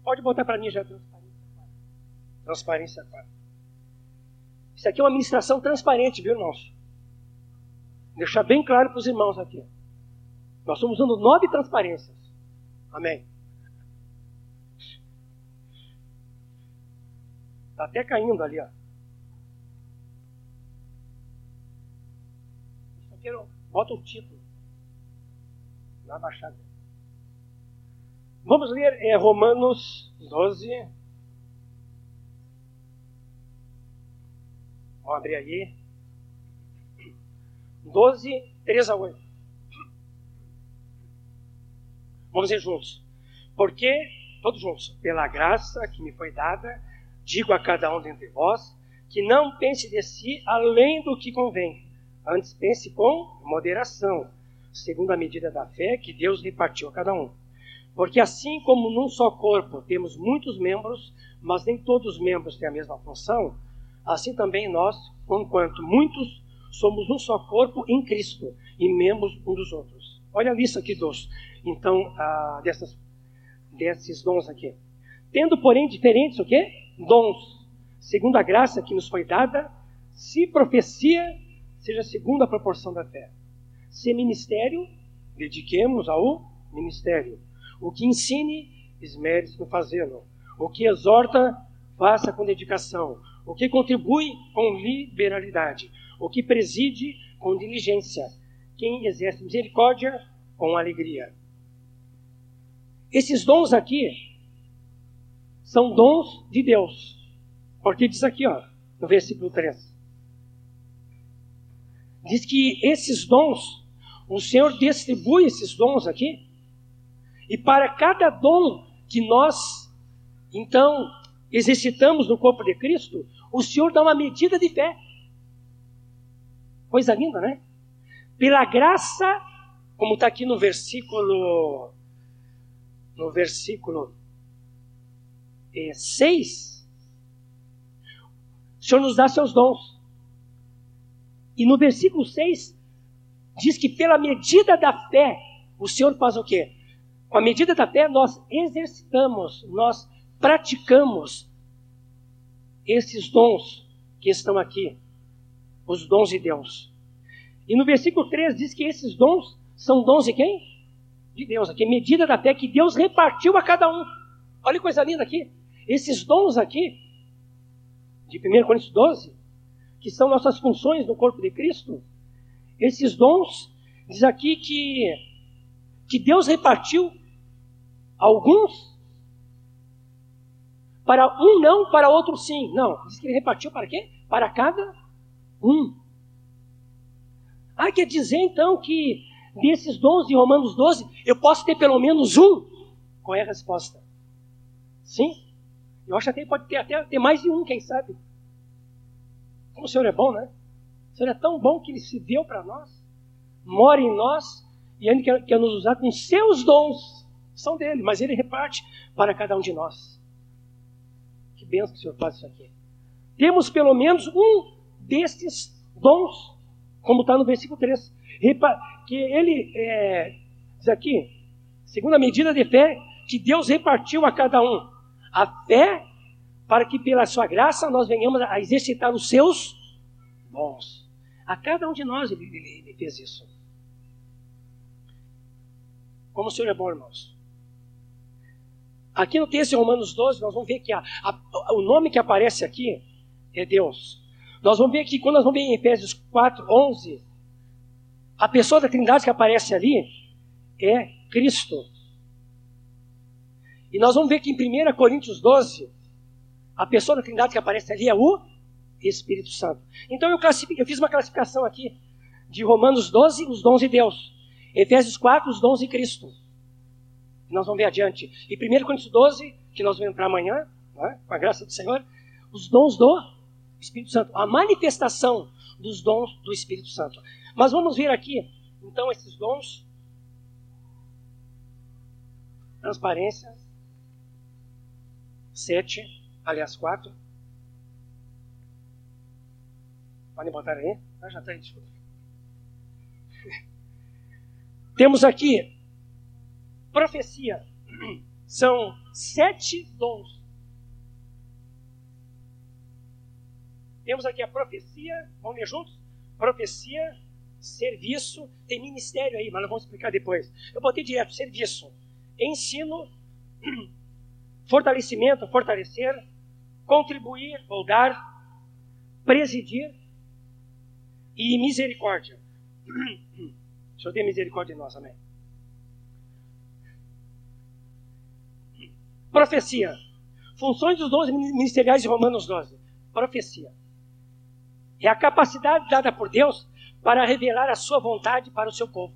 Pode botar para mim já transparência 4. Isso aqui é uma administração transparente, viu, irmãos? Deixar bem claro para os irmãos aqui. Nós estamos usando nove transparências. Amém. Está até caindo ali, ó. Isso aqui, bota o título. Na baixada. Vamos ler é, Romanos 12. Vamos abrir aí. 12, 3 a 8. Vamos ler juntos. Porque, todos juntos, pela graça que me foi dada, digo a cada um dentre vós, que não pense de si além do que convém. Antes pense com moderação, segundo a medida da fé que Deus repartiu a cada um. Porque assim como num só corpo temos muitos membros, mas nem todos os membros têm a mesma função, assim também nós, enquanto muitos, somos um só corpo em Cristo e membros um dos outros. Olha a lista aqui dos, então, ah, dessas, desses dons aqui. Tendo, porém, diferentes o quê? Dons, segundo a graça que nos foi dada, se profecia, seja segundo a proporção da fé. Se ministério, dediquemos ao ministério. O que ensine, esmere-se no fazê-lo. O que exorta, faça com dedicação. O que contribui, com liberalidade. O que preside, com diligência. Quem exerce misericórdia, com alegria. Esses dons aqui são dons de Deus. Porque diz aqui, ó, no versículo 3. Diz que esses dons, o Senhor distribui esses dons aqui, e para cada dom que nós, então, exercitamos no corpo de Cristo, o Senhor dá uma medida de fé. Coisa linda, né? Pela graça, como está aqui no versículo, no versículo é, 6, o Senhor nos dá seus dons. E no versículo 6, diz que pela medida da fé, o Senhor faz o quê? Com a medida da fé, nós exercitamos, nós praticamos esses dons que estão aqui, os dons de Deus. E no versículo 3 diz que esses dons são dons de quem? De Deus, aqui, medida da fé que Deus repartiu a cada um. Olha que coisa linda aqui. Esses dons aqui, de 1 Coríntios 12, que são nossas funções no corpo de Cristo, esses dons, diz aqui que, que Deus repartiu alguns para um não, para outro sim. Não, diz que ele repartiu para quê? Para cada um. Ah, quer dizer então que desses dons de Romanos 12, eu posso ter pelo menos um? Qual é a resposta? Sim. Eu acho que pode ter até ter mais de um, quem sabe. Como o Senhor é bom, né? O Senhor é tão bom que Ele se deu para nós, mora em nós e Ele quer, quer nos usar com seus dons. São dele, mas Ele reparte para cada um de nós. Que benção que o Senhor faz isso aqui. Temos pelo menos um destes dons, como está no versículo 3. Que ele é, diz aqui, segundo a medida de fé que Deus repartiu a cada um. A fé para que pela sua graça nós venhamos a exercitar os seus dons. A cada um de nós ele, ele, ele fez isso. Como o Senhor é bom, irmãos. Aqui no texto de Romanos 12, nós vamos ver que a, a, o nome que aparece aqui é Deus. Nós vamos ver que quando nós vamos ver em Efésios 4, 11, a pessoa da Trindade que aparece ali é Cristo. E nós vamos ver que em 1 Coríntios 12, a pessoa da Trindade que aparece ali é o Espírito Santo. Então eu, eu fiz uma classificação aqui de Romanos 12, os dons de Deus. Efésios 4, os dons de Cristo. Nós vamos ver adiante. E 1 Coríntios 12, que nós vamos entrar amanhã, né, com a graça do Senhor, os dons do Espírito Santo. A manifestação dos dons do Espírito Santo. Mas vamos ver aqui, então, esses dons. Transparência. Sete aliás, quatro. Podem botar aí? Ah, já está aí, desculpa. Temos aqui profecia. São sete dons. Temos aqui a profecia, vamos ler juntos? Profecia, serviço, tem ministério aí, mas nós vamos explicar depois. Eu botei direto, serviço, ensino, fortalecimento, fortalecer, contribuir ou dar, presidir e misericórdia. O Senhor tenha misericórdia de nós, amém. Profecia. Funções dos dons ministeriais de Romanos 12. Profecia. É a capacidade dada por Deus para revelar a sua vontade para o seu povo.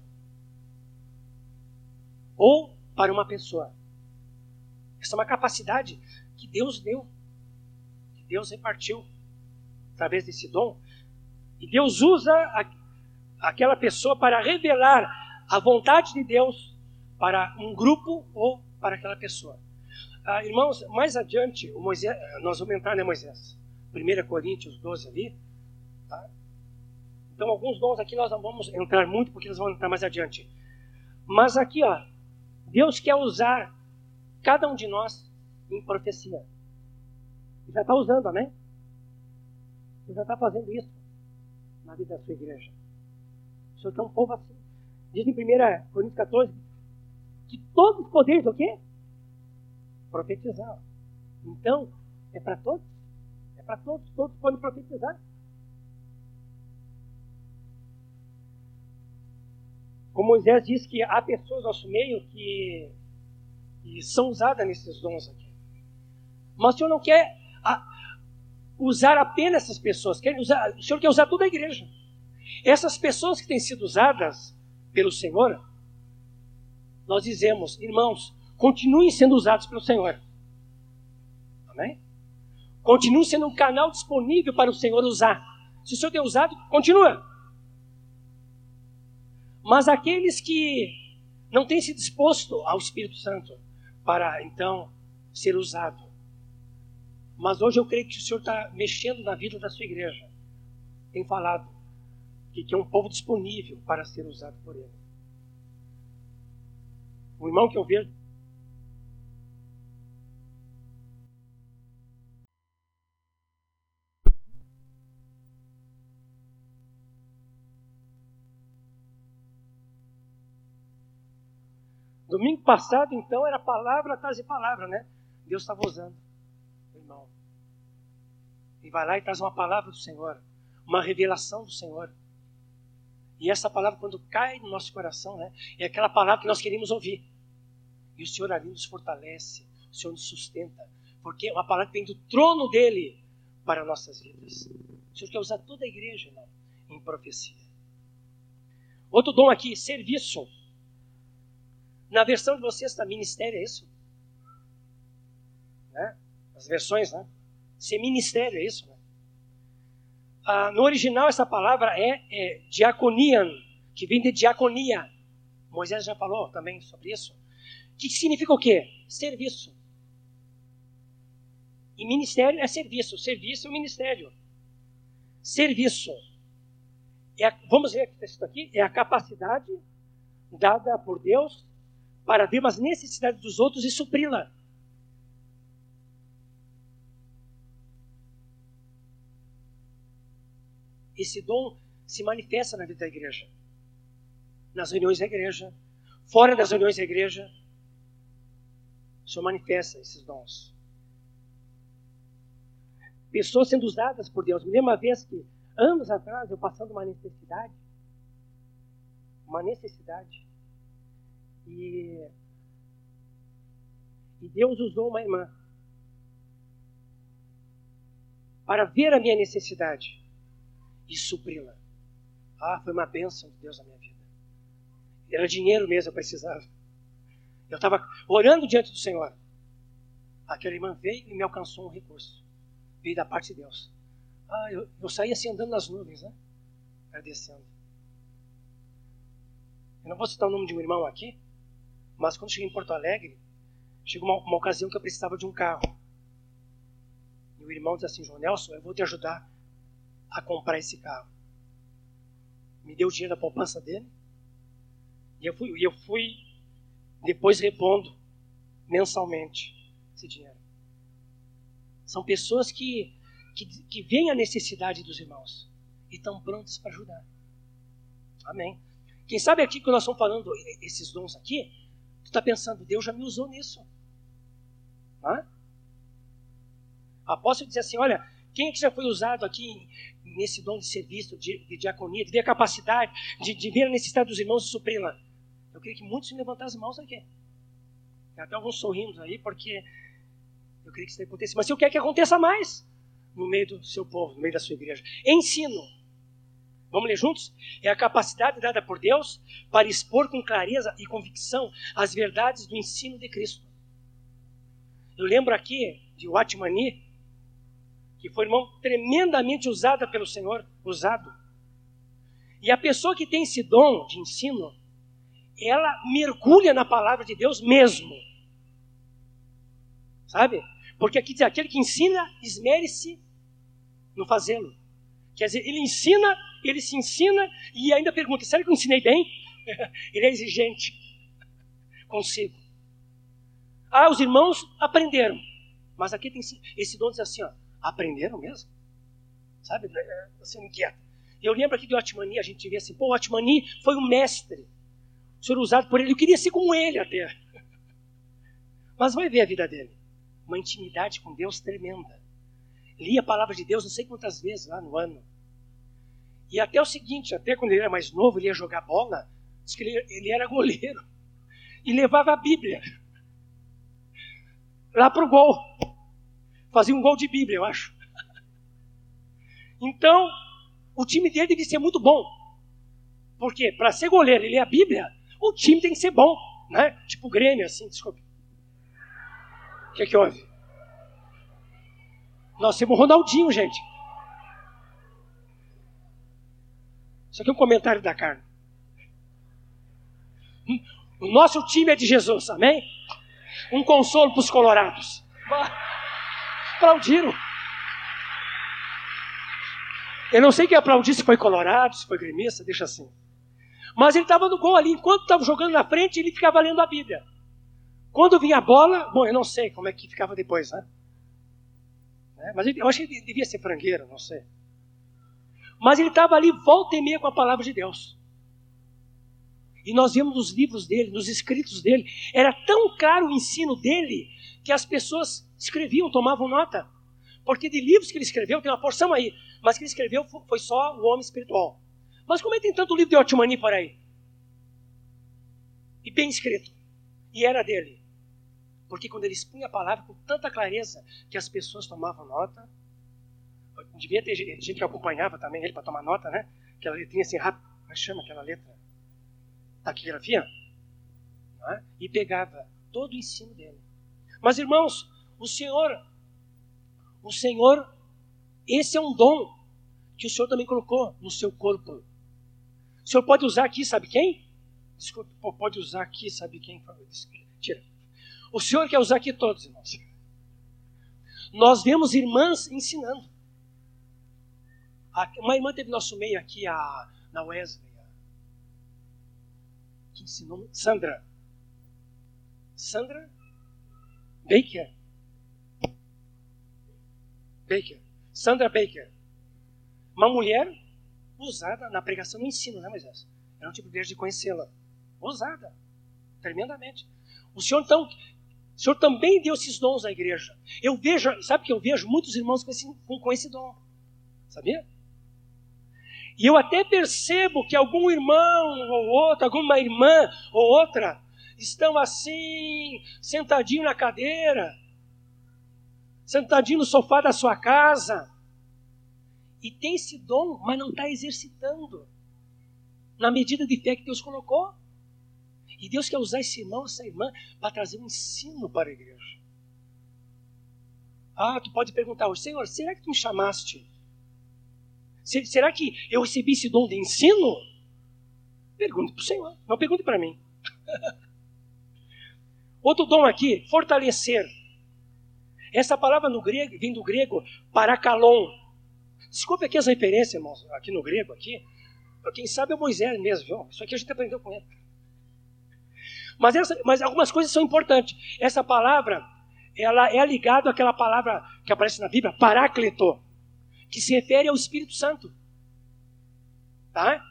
Ou para uma pessoa. Essa é uma capacidade que Deus deu. Deus repartiu através desse dom. E Deus usa a, aquela pessoa para revelar a vontade de Deus para um grupo ou para aquela pessoa. Ah, irmãos, mais adiante, Moisés, nós vamos entrar, né, Moisés? 1 Coríntios 12 ali. Tá? Então, alguns dons aqui nós não vamos entrar muito, porque nós vamos entrar mais adiante. Mas aqui, ó, Deus quer usar cada um de nós em profecia. Já está usando, amém? Você já está fazendo isso na vida da sua igreja. O Senhor quer um povo assim. Diz em 1 Coríntios 14 que todos os poderes o quê? Profetizar. Então, é para todos. É para todos. Todos podem profetizar. Como Moisés diz que há pessoas no nosso meio que, que são usadas nesses dons aqui. Mas o Senhor não quer usar apenas essas pessoas, quer usar, o Senhor quer usar toda a igreja. Essas pessoas que têm sido usadas pelo Senhor, nós dizemos, irmãos, continuem sendo usados pelo Senhor. Amém? Continue sendo um canal disponível para o Senhor usar. Se o Senhor tem usado, continua. Mas aqueles que não têm se disposto ao Espírito Santo para então ser usado. Mas hoje eu creio que o Senhor está mexendo na vida da sua igreja. Tem falado que, que é um povo disponível para ser usado por Ele. O irmão que eu vejo Domingo passado, então, era palavra atrás de palavra, né? Deus estava usando irmão. E vai lá e traz uma palavra do Senhor, uma revelação do Senhor. E essa palavra, quando cai no nosso coração, né, é aquela palavra que nós queremos ouvir. E o Senhor ali nos fortalece, o Senhor nos sustenta, porque é uma palavra que vem do trono dele para nossas vidas. O Senhor quer usar toda a igreja, irmão, em profecia. Outro dom aqui, serviço. Na versão de vocês está ministério, é isso? Né? As versões, né? Ser ministério, é isso? Né? Ah, no original, essa palavra é, é diaconian, que vem de diaconia. Moisés já falou também sobre isso. Que significa o quê? Serviço. E ministério é serviço. Serviço é o ministério. Serviço. É a, vamos ver isso aqui. É a capacidade dada por Deus para ver as necessidades dos outros e supri-la. Esse dom se manifesta na vida da igreja. Nas reuniões da igreja, fora das reuniões da igreja, o Senhor manifesta esses dons. Pessoas sendo usadas por Deus. Me lembro uma vez que, anos atrás, eu passando uma necessidade, uma necessidade, e, e Deus usou uma irmã para ver a minha necessidade e supri-la. Ah, foi uma bênção de Deus na minha vida. Era dinheiro mesmo, eu precisava. Eu estava orando diante do Senhor. Aquela irmã veio e me alcançou um recurso. Veio da parte de Deus. Ah, eu, eu saí assim andando nas nuvens, né? Agradecendo. Eu não vou citar o nome de um irmão aqui, mas quando cheguei em Porto Alegre, chegou uma, uma ocasião que eu precisava de um carro. E o irmão disse assim, João Nelson, eu vou te ajudar a comprar esse carro. Me deu o dinheiro da poupança dele. E eu fui, eu fui depois repondo mensalmente esse dinheiro. São pessoas que, que, que veem a necessidade dos irmãos e estão prontas para ajudar. Amém. Quem sabe aqui que nós estamos falando esses dons aqui, Tu está pensando, Deus já me usou nisso. Hã? Apóstolo dizer assim: olha, quem é que já foi usado aqui nesse dom de serviço, de, de diaconia, de ver a capacidade, de, de ver a necessidade dos irmãos de supri-la? Eu queria que muitos me levantassem as mãos aqui. Tem até alguns sorrindo aí, porque eu queria que isso acontecesse. Mas eu quero que aconteça mais no meio do seu povo, no meio da sua igreja. Ensino. Vamos ler juntos? É a capacidade dada por Deus para expor com clareza e convicção as verdades do ensino de Cristo. Eu lembro aqui de Watmani, que foi irmão tremendamente usada pelo Senhor, usado. E a pessoa que tem esse dom de ensino, ela mergulha na palavra de Deus mesmo. Sabe? Porque aqui diz: aquele que ensina, esmere-se no fazê-lo. Quer dizer, ele ensina ele se ensina e ainda pergunta: será que eu ensinei bem? ele é exigente. consigo. Ah, os irmãos aprenderam. Mas aqui tem esse dom diz assim, ó, aprenderam mesmo? Sabe? É, você não inquieta. Eu lembro aqui de Otmani, a gente vê assim, pô, Otmani foi um mestre. O senhor usado por ele, eu queria ser como ele até. Mas vai ver a vida dele. Uma intimidade com Deus tremenda. Li a palavra de Deus não sei quantas vezes lá no ano. E até o seguinte, até quando ele era mais novo, ele ia jogar bola, que ele, ele era goleiro. E levava a Bíblia lá para o gol. Fazia um gol de Bíblia, eu acho. Então, o time dele deve ser muito bom. Porque para ser goleiro e ler a Bíblia, o time tem que ser bom. Né? Tipo o Grêmio, assim, desculpe. O que é que houve? Nós temos o Ronaldinho, gente. Isso aqui é um comentário da carne. O nosso time é de Jesus, amém? Um consolo para os colorados. Aplaudiram. Eu não sei quem aplaudiu, se foi colorado, se foi gremista, deixa assim. Mas ele estava no gol ali, enquanto estava jogando na frente, ele ficava lendo a Bíblia. Quando vinha a bola, bom, eu não sei como é que ficava depois, né? É, mas eu acho que ele devia ser frangueiro, não sei. Mas ele estava ali volta e meia com a palavra de Deus. E nós vimos nos livros dele, nos escritos dele, era tão claro o ensino dele que as pessoas escreviam, tomavam nota. Porque de livros que ele escreveu, tem uma porção aí, mas que ele escreveu foi só o homem espiritual. Mas como é que tem tanto livro de Otmani por aí? E bem escrito. E era dele. Porque quando ele expunha a palavra com tanta clareza que as pessoas tomavam nota, devia ter gente que acompanhava também ele para tomar nota, né? Aquela letrinha assim rápido, como é chama aquela letra? Taquigrafia? É? E pegava todo o ensino dele. Mas irmãos, o Senhor o Senhor, esse é um dom que o Senhor também colocou no seu corpo. O Senhor pode usar aqui, sabe quem? Desculpa, pode usar aqui, sabe quem? Tira. O Senhor quer usar aqui todos, irmãos. Nós vemos irmãs ensinando. Uma irmã teve nosso meio aqui, a, na Wesley. Que ensinou? Sandra. Sandra Baker. Baker. Sandra Baker. Uma mulher usada na pregação no ensino, né, Moisés? Era um tipo de conhecê-la. Usada. Tremendamente. O Senhor, então, o Senhor também deu esses dons à igreja. Eu vejo, sabe que eu vejo muitos irmãos com esse, com esse dom. Sabia? E eu até percebo que algum irmão ou outro, alguma irmã ou outra, estão assim, sentadinho na cadeira, sentadinho no sofá da sua casa, e tem esse dom, mas não está exercitando na medida de fé que Deus colocou. E Deus quer usar esse irmão, essa irmã, para trazer um ensino para a igreja. Ah, tu pode perguntar hoje, Senhor, será que tu me chamaste? Será que eu recebi esse dom de ensino? Pergunte para o Senhor, não pergunte para mim. Outro dom aqui, fortalecer. Essa palavra no grego vem do grego parakalon. Desculpe aqui as referências, irmãos, aqui no grego, aqui. Quem sabe é Moisés mesmo, viu? Isso aqui a gente aprendeu com ele. Mas, essa, mas algumas coisas são importantes. Essa palavra, ela é ligada àquela palavra que aparece na Bíblia, paráclito, que se refere ao Espírito Santo. Tá?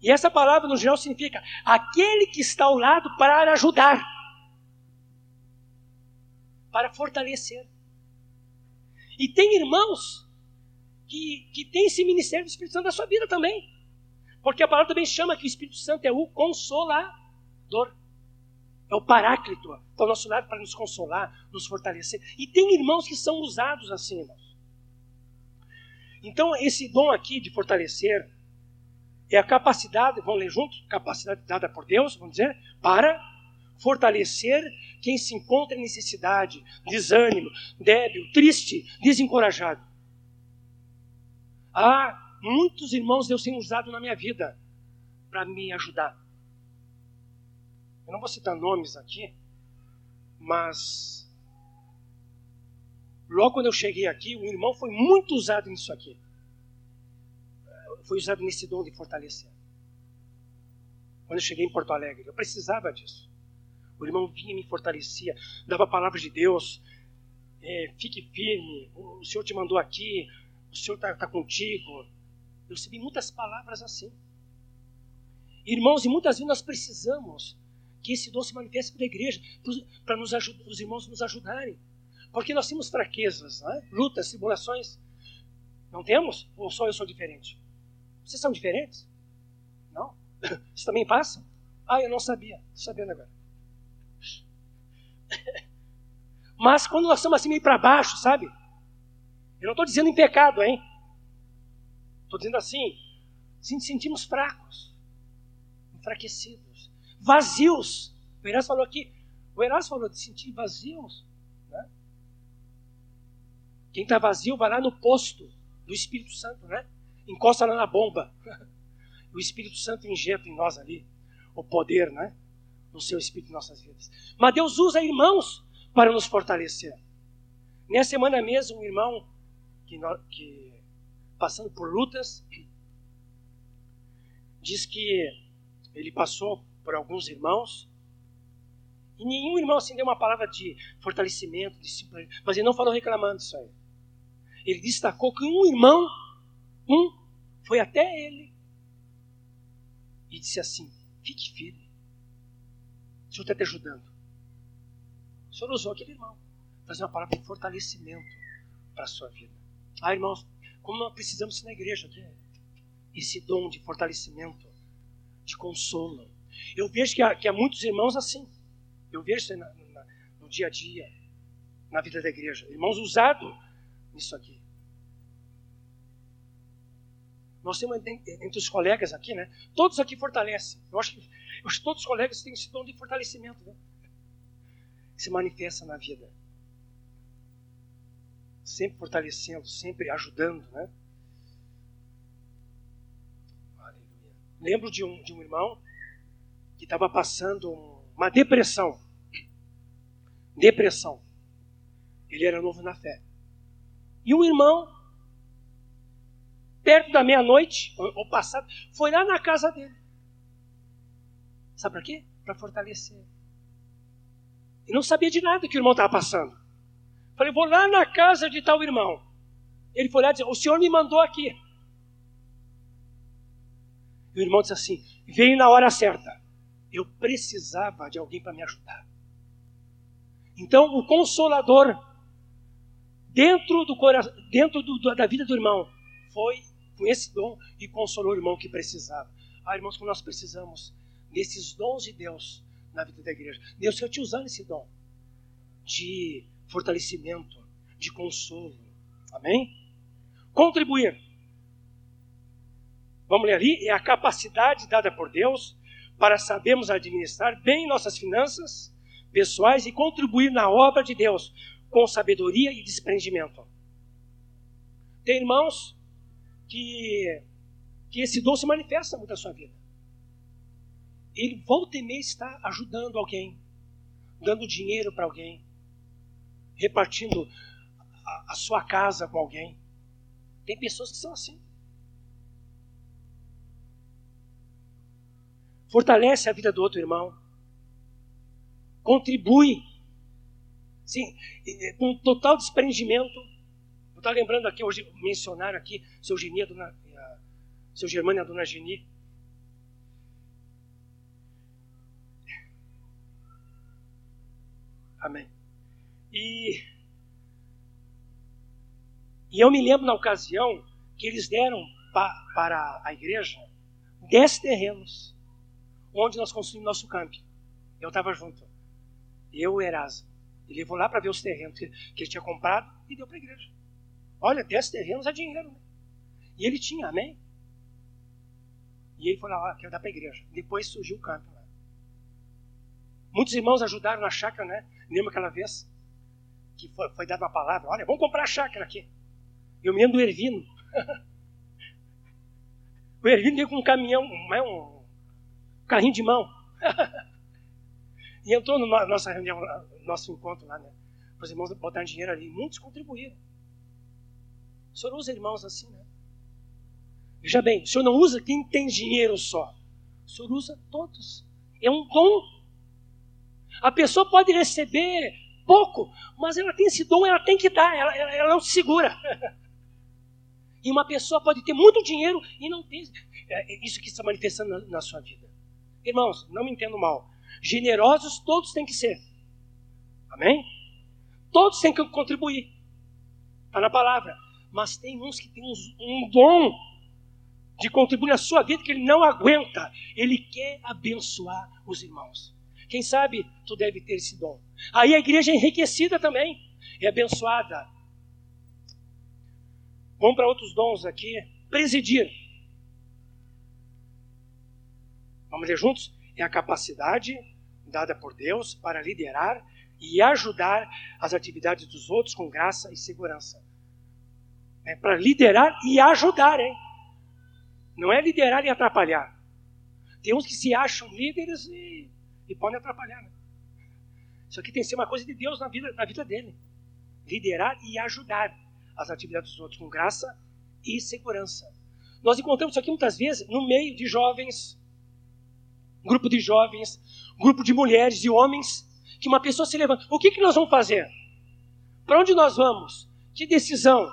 E essa palavra, no geral, significa aquele que está ao lado para ajudar para fortalecer. E tem irmãos que, que têm esse ministério do Espírito Santo na sua vida também. Porque a palavra também chama que o Espírito Santo é o consolador. É o paráclito. Está ao nosso lado para nos consolar, nos fortalecer. E tem irmãos que são usados assim, irmãos. Então, esse dom aqui de fortalecer é a capacidade, vamos ler juntos? Capacidade dada por Deus, vamos dizer, para fortalecer quem se encontra em necessidade, desânimo, débil, triste, desencorajado. Há muitos irmãos Deus tem usado na minha vida para me ajudar. Eu não vou citar nomes aqui, mas logo quando eu cheguei aqui, o irmão foi muito usado nisso aqui. Foi usado nesse dom de fortalecer. Quando eu cheguei em Porto Alegre, eu precisava disso. O irmão vinha e me fortalecia, dava a palavra de Deus. É, fique firme, o Senhor te mandou aqui, o Senhor está tá contigo. Eu recebi muitas palavras assim. Irmãos, e muitas vezes nós precisamos que esse dom se manifeste para a igreja, para os irmãos nos ajudarem. Porque nós temos fraquezas, né? lutas, tribulações. Não temos? Ou só eu sou diferente? Vocês são diferentes? Não? Vocês também passam? Ah, eu não sabia. Estou sabendo agora. Mas quando nós estamos assim meio para baixo, sabe? Eu não estou dizendo em pecado, hein? Estou dizendo assim, se sentimos fracos, enfraquecidos, vazios. O Erasmo falou aqui, o Erasmo falou de sentir vazios. Quem está vazio vai lá no posto do Espírito Santo, né? Encosta lá na bomba. O Espírito Santo injeta em nós ali o poder, né? No seu Espírito em nossas vidas. Mas Deus usa irmãos para nos fortalecer. Nessa semana mesmo, um irmão que, que passando por lutas diz que ele passou por alguns irmãos e nenhum irmão assim deu uma palavra de fortalecimento, de mas ele não falou reclamando isso aí. Ele destacou que um irmão, um, foi até ele e disse assim: fique firme. O Senhor está te ajudando. O Senhor usou aquele irmão, fazer uma palavra de fortalecimento para a sua vida. Ah, irmãos, como nós precisamos na igreja aqui, esse dom de fortalecimento, de consolo. Eu vejo que há, que há muitos irmãos assim. Eu vejo isso na, na, no dia a dia, na vida da igreja. Irmãos usados nisso aqui. Nós temos entre os colegas aqui, né? Todos aqui fortalecem. Eu acho que, eu acho que todos os colegas têm esse dom de fortalecimento, né? Que se manifesta na vida. Sempre fortalecendo, sempre ajudando, né? Aleluia. Lembro de um, de um irmão que estava passando uma depressão. Depressão. Ele era novo na fé. E um irmão perto da meia-noite, ou passado, foi lá na casa dele. Sabe para quê? Para fortalecer. E não sabia de nada que o irmão estava passando. Falei, vou lá na casa de tal irmão. Ele foi lá e disse, o senhor me mandou aqui. E o irmão disse assim, veio na hora certa. Eu precisava de alguém para me ajudar. Então, o consolador, dentro, do, dentro do, da vida do irmão, foi com esse dom e consolou o irmão que precisava. Ah, irmãos, como nós precisamos desses dons de Deus na vida da igreja. Deus quer te usar esse dom de fortalecimento, de consolo. Amém? Contribuir. Vamos ler ali? É a capacidade dada por Deus para sabermos administrar bem nossas finanças pessoais e contribuir na obra de Deus com sabedoria e desprendimento. Tem irmãos que, que esse dom se manifesta muito na sua vida. Ele volta e meia está ajudando alguém, dando dinheiro para alguém, repartindo a, a sua casa com alguém. Tem pessoas que são assim. Fortalece a vida do outro irmão. Contribui. Sim, com total desprendimento está lembrando aqui, hoje mencionaram aqui seu Geni, a dona, a, seu Germano a dona Geni. Amém. E, e eu me lembro na ocasião que eles deram pa, para a igreja dez terrenos onde nós construímos nosso campo. Eu estava junto. Eu Erasmo. Ele levou lá para ver os terrenos que, que ele tinha comprado e deu para a igreja. Olha, 10 terrenos é dinheiro. Né? E ele tinha, amém? E ele falou, ah, quero dar para a igreja. Depois surgiu o campo. Né? Muitos irmãos ajudaram na chácara, né? Lembra aquela vez que foi, foi dada uma palavra, olha, vamos comprar a chácara aqui. Eu me lembro do Ervino. o Ervino veio com um caminhão, um, um carrinho de mão. e entrou no nossa reunião, nosso encontro lá, né? Os irmãos botaram dinheiro ali. Muitos contribuíram. O senhor usa irmãos assim, né? Veja bem, o senhor não usa quem tem dinheiro só. O senhor usa todos. É um dom. A pessoa pode receber pouco, mas ela tem esse dom, ela tem que dar, ela, ela, ela não se segura. e uma pessoa pode ter muito dinheiro e não ter é, é isso que está manifestando na, na sua vida. Irmãos, não me entendo mal. Generosos todos têm que ser. Amém? Todos têm que contribuir. Está na palavra. Mas tem uns que têm um dom de contribuir na sua vida que ele não aguenta. Ele quer abençoar os irmãos. Quem sabe tu deve ter esse dom. Aí a igreja é enriquecida também, é abençoada. Vamos para outros dons aqui. Presidir. Vamos ler juntos? É a capacidade dada por Deus para liderar e ajudar as atividades dos outros com graça e segurança. É para liderar e ajudar, hein? Não é liderar e atrapalhar. Tem uns que se acham líderes e, e podem atrapalhar. Né? Isso aqui tem que ser uma coisa de Deus na vida, na vida dele. Liderar e ajudar as atividades dos outros com graça e segurança. Nós encontramos isso aqui muitas vezes no meio de jovens, grupo de jovens, grupo de mulheres e homens, que uma pessoa se levanta. O que, que nós vamos fazer? Para onde nós vamos? Que decisão?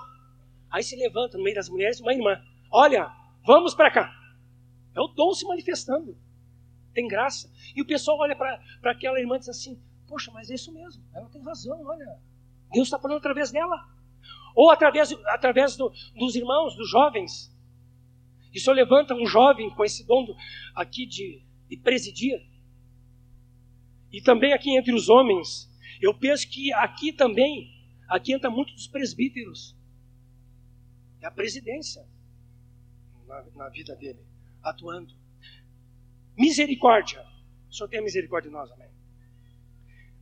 Aí se levanta no meio das mulheres uma irmã. Olha, Vamos para cá. É o dom se manifestando. Tem graça. E o pessoal olha para aquela irmã e diz assim: Poxa, mas é isso mesmo. Ela tem razão, olha. Deus está falando através dela. Ou através, através do, dos irmãos, dos jovens. E Senhor levanta um jovem com esse dom do, aqui de, de presidir. E também aqui entre os homens, eu penso que aqui também, aqui entra muito dos presbíteros. É a presidência na, na vida dele, atuando. Misericórdia. O Senhor tenha misericórdia de nós, amém.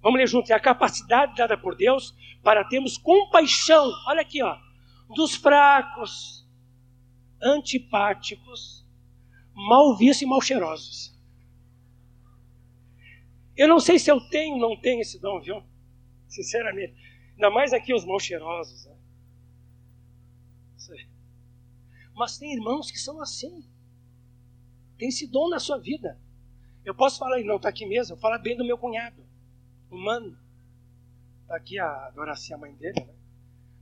Vamos ler junto. É a capacidade dada por Deus para termos compaixão. Olha aqui, ó. Dos fracos, antipáticos, mal vistos e mal cheirosos. Eu não sei se eu tenho ou não tenho esse dom, viu? Sinceramente. Ainda mais aqui os mal cheirosos. Né? Mas tem irmãos que são assim. Tem esse dom na sua vida. Eu posso falar, não, está aqui mesmo, eu falo bem do meu cunhado, humano. Está aqui a Doracia, a mãe dele, né?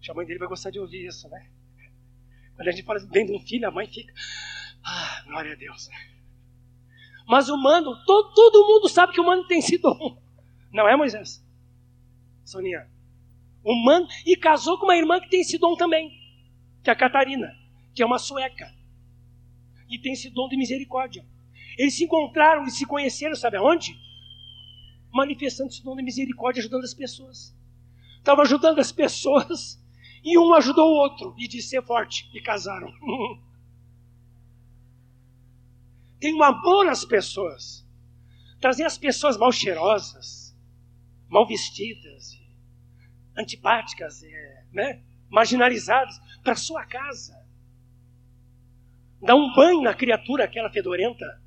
A mãe dele vai gostar de ouvir isso, né? Quando a gente fala bem de um filho, a mãe fica, ah, glória a Deus. Mas o mano, todo, todo mundo sabe que o mano tem esse dom. Não é, Moisés? Soninha. O mano, e casou com uma irmã que tem esse dom também, que é a Catarina que é uma sueca, e tem esse dom de misericórdia. Eles se encontraram e se conheceram, sabe aonde? Manifestando esse dom de misericórdia, ajudando as pessoas. Estava ajudando as pessoas, e um ajudou o outro, e disse ser forte, e casaram. tem um amor às pessoas. Trazer as pessoas mal cheirosas, mal vestidas, antipáticas, é, né? marginalizadas, para sua casa dar um banho na criatura aquela fedorenta,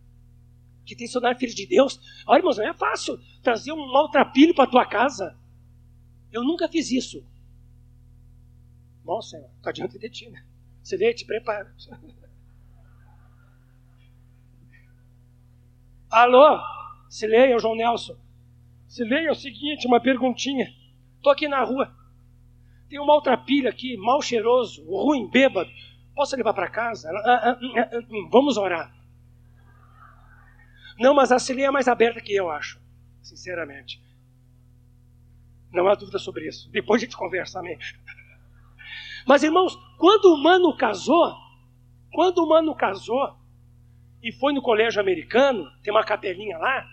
que tem seu filho de Deus. Olha, irmãos, não é fácil trazer um maltrapilho para tua casa. Eu nunca fiz isso. Nossa, está diante de ti, né? Você vê, te prepara. Alô, se leia, João Nelson. Se leia o seguinte, uma perguntinha. Estou aqui na rua. Tem um maltrapilho aqui, mal cheiroso, ruim, bêbado. Posso levar para casa? Ah, ah, ah, hum, vamos orar. Não, mas a Celia é mais aberta que eu, acho. Sinceramente. Não há dúvida sobre isso. Depois a gente conversa, amém. Mas, irmãos, quando o mano casou, quando o mano casou e foi no colégio americano, tem uma capelinha lá,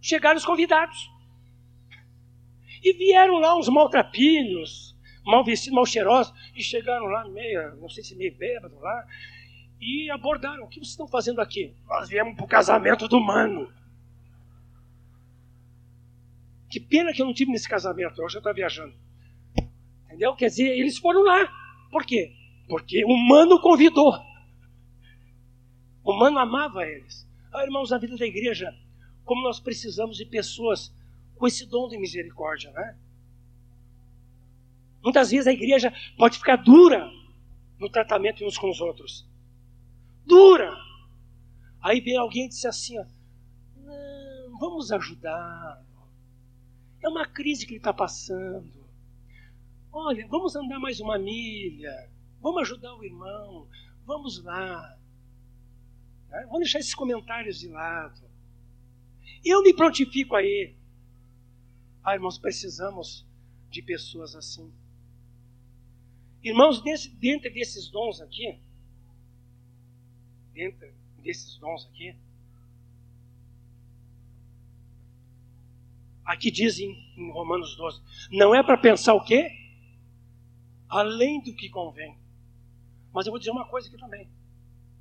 chegaram os convidados. E vieram lá uns maltrapilhos, mal vestidos, mal cheirosos, e chegaram lá meio, não sei se meio bêbado lá, e abordaram: O que vocês estão fazendo aqui? Nós viemos para o casamento do mano. Que pena que eu não tive nesse casamento, eu estou viajando. Entendeu? Quer dizer, eles foram lá. Por quê? Porque o mano convidou. O mano amava eles. Ah, irmãos, na vida da igreja, como nós precisamos de pessoas com esse dom de misericórdia, né? Muitas vezes a igreja pode ficar dura no tratamento uns com os outros. Dura. Aí vem alguém e diz assim: ó, não, vamos ajudar. É uma crise que ele está passando. Olha, vamos andar mais uma milha. Vamos ajudar o irmão. Vamos lá. Né? Vamos deixar esses comentários de lado. Eu me prontifico aí. Ah, irmãos, precisamos de pessoas assim. Irmãos, desse, dentro desses dons aqui, dentro desses dons aqui, aqui diz em, em Romanos 12, não é para pensar o quê? Além do que convém. Mas eu vou dizer uma coisa aqui também.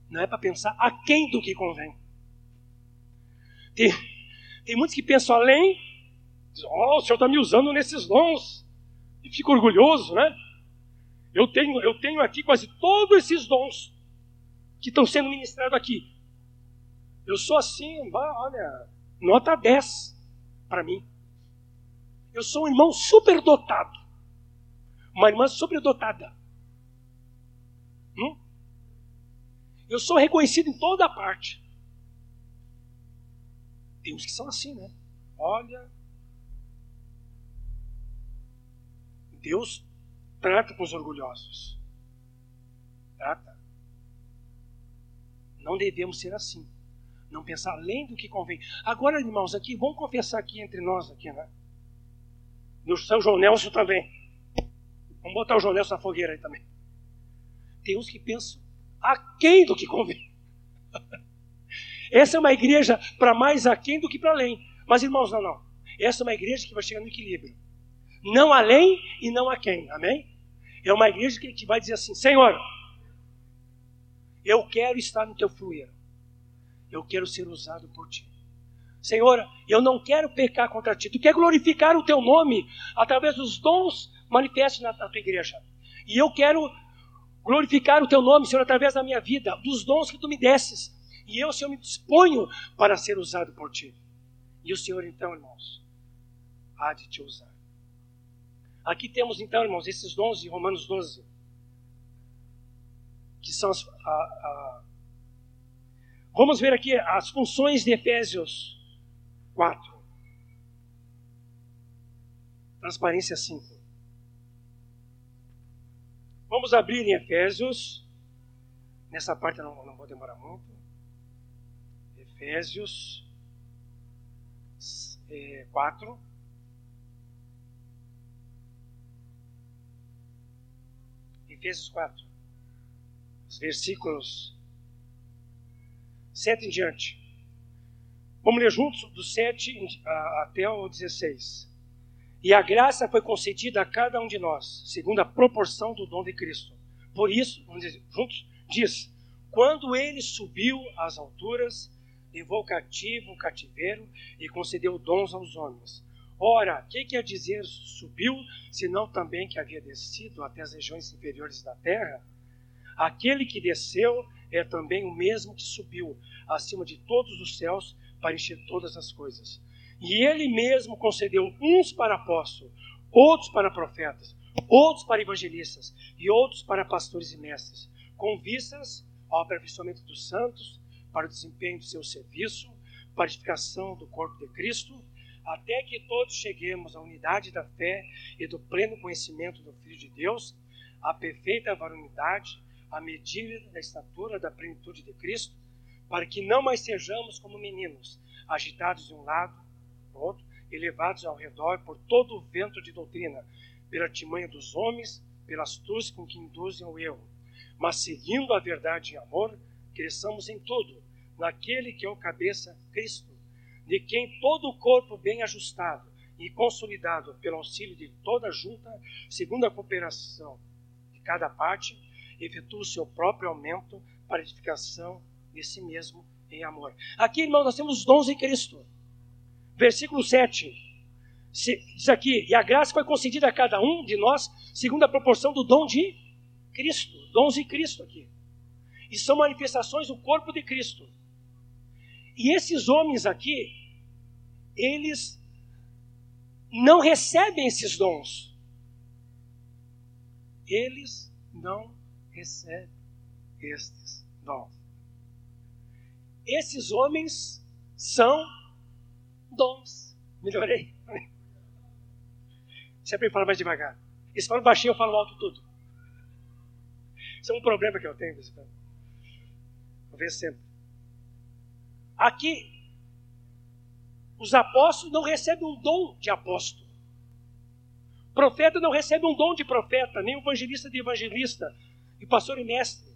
Não é para pensar aquém do que convém. Tem, tem muitos que pensam além, dizem, oh, o Senhor está me usando nesses dons. E fica orgulhoso, né? Eu tenho, eu tenho aqui quase todos esses dons que estão sendo ministrados aqui. Eu sou assim, olha, nota 10 para mim. Eu sou um irmão superdotado. Uma irmã superdotada. Eu sou reconhecido em toda parte. Tem uns que são assim, né? Olha. Deus trata com os orgulhosos. Trata. Não devemos ser assim. Não pensar além do que convém. Agora, irmãos, aqui, vamos confessar aqui entre nós, aqui, né? No São João Nelson também. Vamos botar o João Nelson na fogueira aí também. Tem uns que pensam aquém do que convém. Essa é uma igreja para mais aquém do que para além. Mas, irmãos, não, não. Essa é uma igreja que vai chegar no equilíbrio. Não além e não a quem. Amém? É uma igreja que, que vai dizer assim: Senhor, eu quero estar no teu fluir. Eu quero ser usado por ti. Senhor, eu não quero pecar contra ti. Tu quer glorificar o teu nome através dos dons manifestos na, na tua igreja. E eu quero glorificar o teu nome, Senhor, através da minha vida, dos dons que tu me desses. E eu, Senhor, me disponho para ser usado por ti. E o Senhor, então, irmãos, há de te usar. Aqui temos então, irmãos, esses dons de Romanos 12, que são as. A, a... Vamos ver aqui as funções de Efésios 4. Transparência 5. Vamos abrir em Efésios. Nessa parte eu não, não vou demorar muito. Efésios é, 4. Efésios 4, os versículos 7 em diante. Vamos ler juntos do 7 até o 16. E a graça foi concedida a cada um de nós, segundo a proporção do dom de Cristo. Por isso, vamos dizer juntos, diz: quando ele subiu às alturas, levou cativo o cativeiro e concedeu dons aos homens. Ora, que quer dizer subiu, senão também que havia descido até as regiões inferiores da terra? Aquele que desceu é também o mesmo que subiu acima de todos os céus para encher todas as coisas. E ele mesmo concedeu uns para apóstolos, outros para profetas, outros para evangelistas e outros para pastores e mestres, com vistas ao aperfeiçoamento dos santos, para o desempenho do seu serviço, para a edificação do corpo de Cristo até que todos cheguemos à unidade da fé e do pleno conhecimento do Filho de Deus, à perfeita varonidade, à medida da estatura da plenitude de Cristo, para que não mais sejamos como meninos, agitados de um lado para o outro, elevados ao redor por todo o vento de doutrina, pela timanha dos homens, pelas astúcia com que induzem ao erro, mas seguindo a verdade em amor, cresçamos em tudo, naquele que é o cabeça, Cristo de quem todo o corpo bem ajustado e consolidado pelo auxílio de toda junta, segundo a cooperação de cada parte, efetua o seu próprio aumento para edificação de si mesmo em amor. Aqui, irmãos, nós temos os dons em Cristo. Versículo 7. Diz aqui, e a graça foi concedida a cada um de nós, segundo a proporção do dom de Cristo. Dons de Cristo aqui. E são manifestações do corpo de Cristo. E esses homens aqui, eles não recebem esses dons. Eles não recebem estes dons. Esses homens são dons. Melhorei? Para falar mais devagar. Eles falam baixinho, eu falo alto tudo. Isso é um problema que eu tenho, ver sempre. Aqui, os apóstolos não recebem um dom de apóstolo. Profeta não recebe um dom de profeta, nem evangelista de evangelista, e pastor e mestre.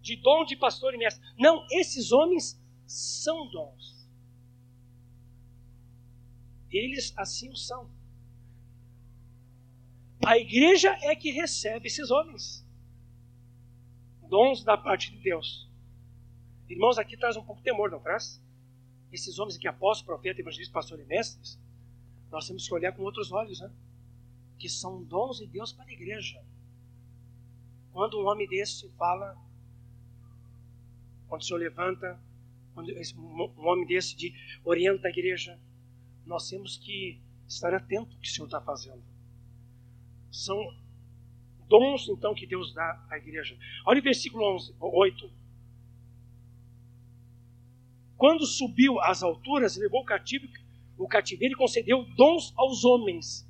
De dom de pastor e mestre. Não, esses homens são dons. Eles assim o são. A igreja é que recebe esses homens. Dons da parte de Deus. Irmãos, aqui traz um pouco de temor, não traz? Esses homens aqui, apóstolos, profeta, evangelista, pastor e mestres, nós temos que olhar com outros olhos, né? que são dons de Deus para a igreja. Quando um homem desse fala, quando o Senhor levanta, quando um homem desse de, orienta a igreja, nós temos que estar atento ao que o Senhor está fazendo. São dons, então, que Deus dá à igreja. Olha o versículo 11, 8. Quando subiu às alturas, levou o cativo, o cativeiro e concedeu dons aos homens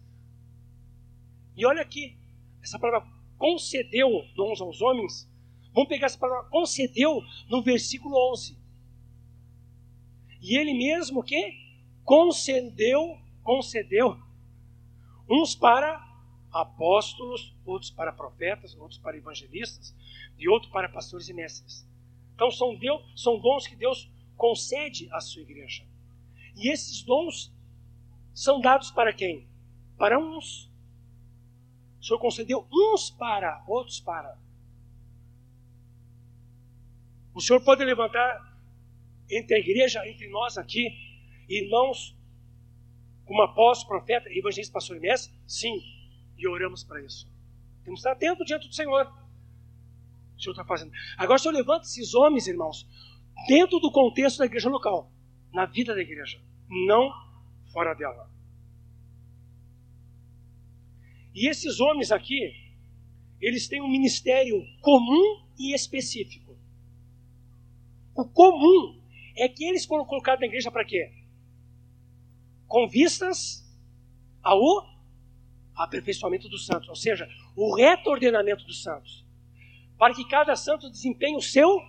e olha aqui, essa palavra concedeu dons aos homens. Vamos pegar essa palavra concedeu no versículo 11. E ele mesmo que concedeu, concedeu uns para apóstolos, outros para profetas, outros para evangelistas e outros para pastores e mestres. Então são, Deus, são dons que Deus concede à sua igreja. E esses dons são dados para quem? Para uns o Senhor concedeu uns para, outros para. O Senhor pode levantar entre a igreja, entre nós aqui, irmãos, como apóstolo, profeta, evangelista, pastor e mestre? Sim, e oramos para isso. Temos que estar atentos diante do Senhor. O Senhor está fazendo. Agora, o Senhor levanta esses homens, irmãos, dentro do contexto da igreja local, na vida da igreja, não fora dela. E esses homens aqui, eles têm um ministério comum e específico. O comum é que eles foram colocados na igreja para quê? Com vistas ao aperfeiçoamento dos santos, ou seja, o reto-ordenamento dos santos, para que cada santo desempenhe o seu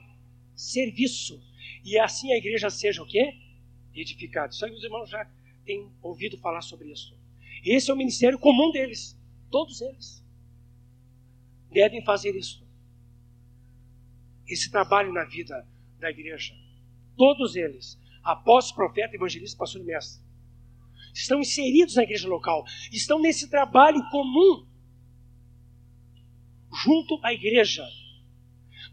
serviço e assim a igreja seja o quê? Edificada. Isso aí os irmãos já têm ouvido falar sobre isso. Esse é o ministério comum deles. Todos eles devem fazer isso. Esse trabalho na vida da igreja. Todos eles, apóstolo, profeta, evangelista, pastor e mestre, estão inseridos na igreja local, estão nesse trabalho comum junto à igreja.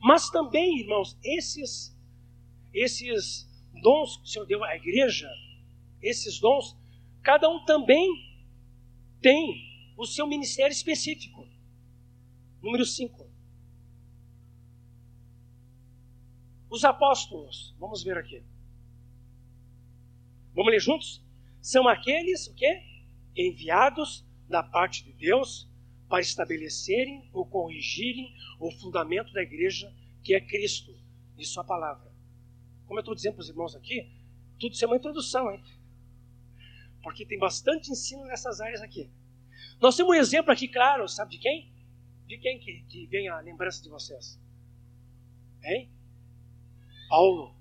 Mas também, irmãos, esses esses dons que o Senhor deu à igreja, esses dons, cada um também tem o seu ministério específico. Número 5. Os apóstolos, vamos ver aqui. Vamos ler juntos? São aqueles o quê? enviados da parte de Deus para estabelecerem ou corrigirem o fundamento da igreja, que é Cristo e Sua palavra. Como eu estou dizendo para os irmãos aqui, tudo isso é uma introdução, hein? Porque tem bastante ensino nessas áreas aqui. Nós temos um exemplo aqui claro, sabe de quem? De quem que, que vem a lembrança de vocês? Hein? Paulo.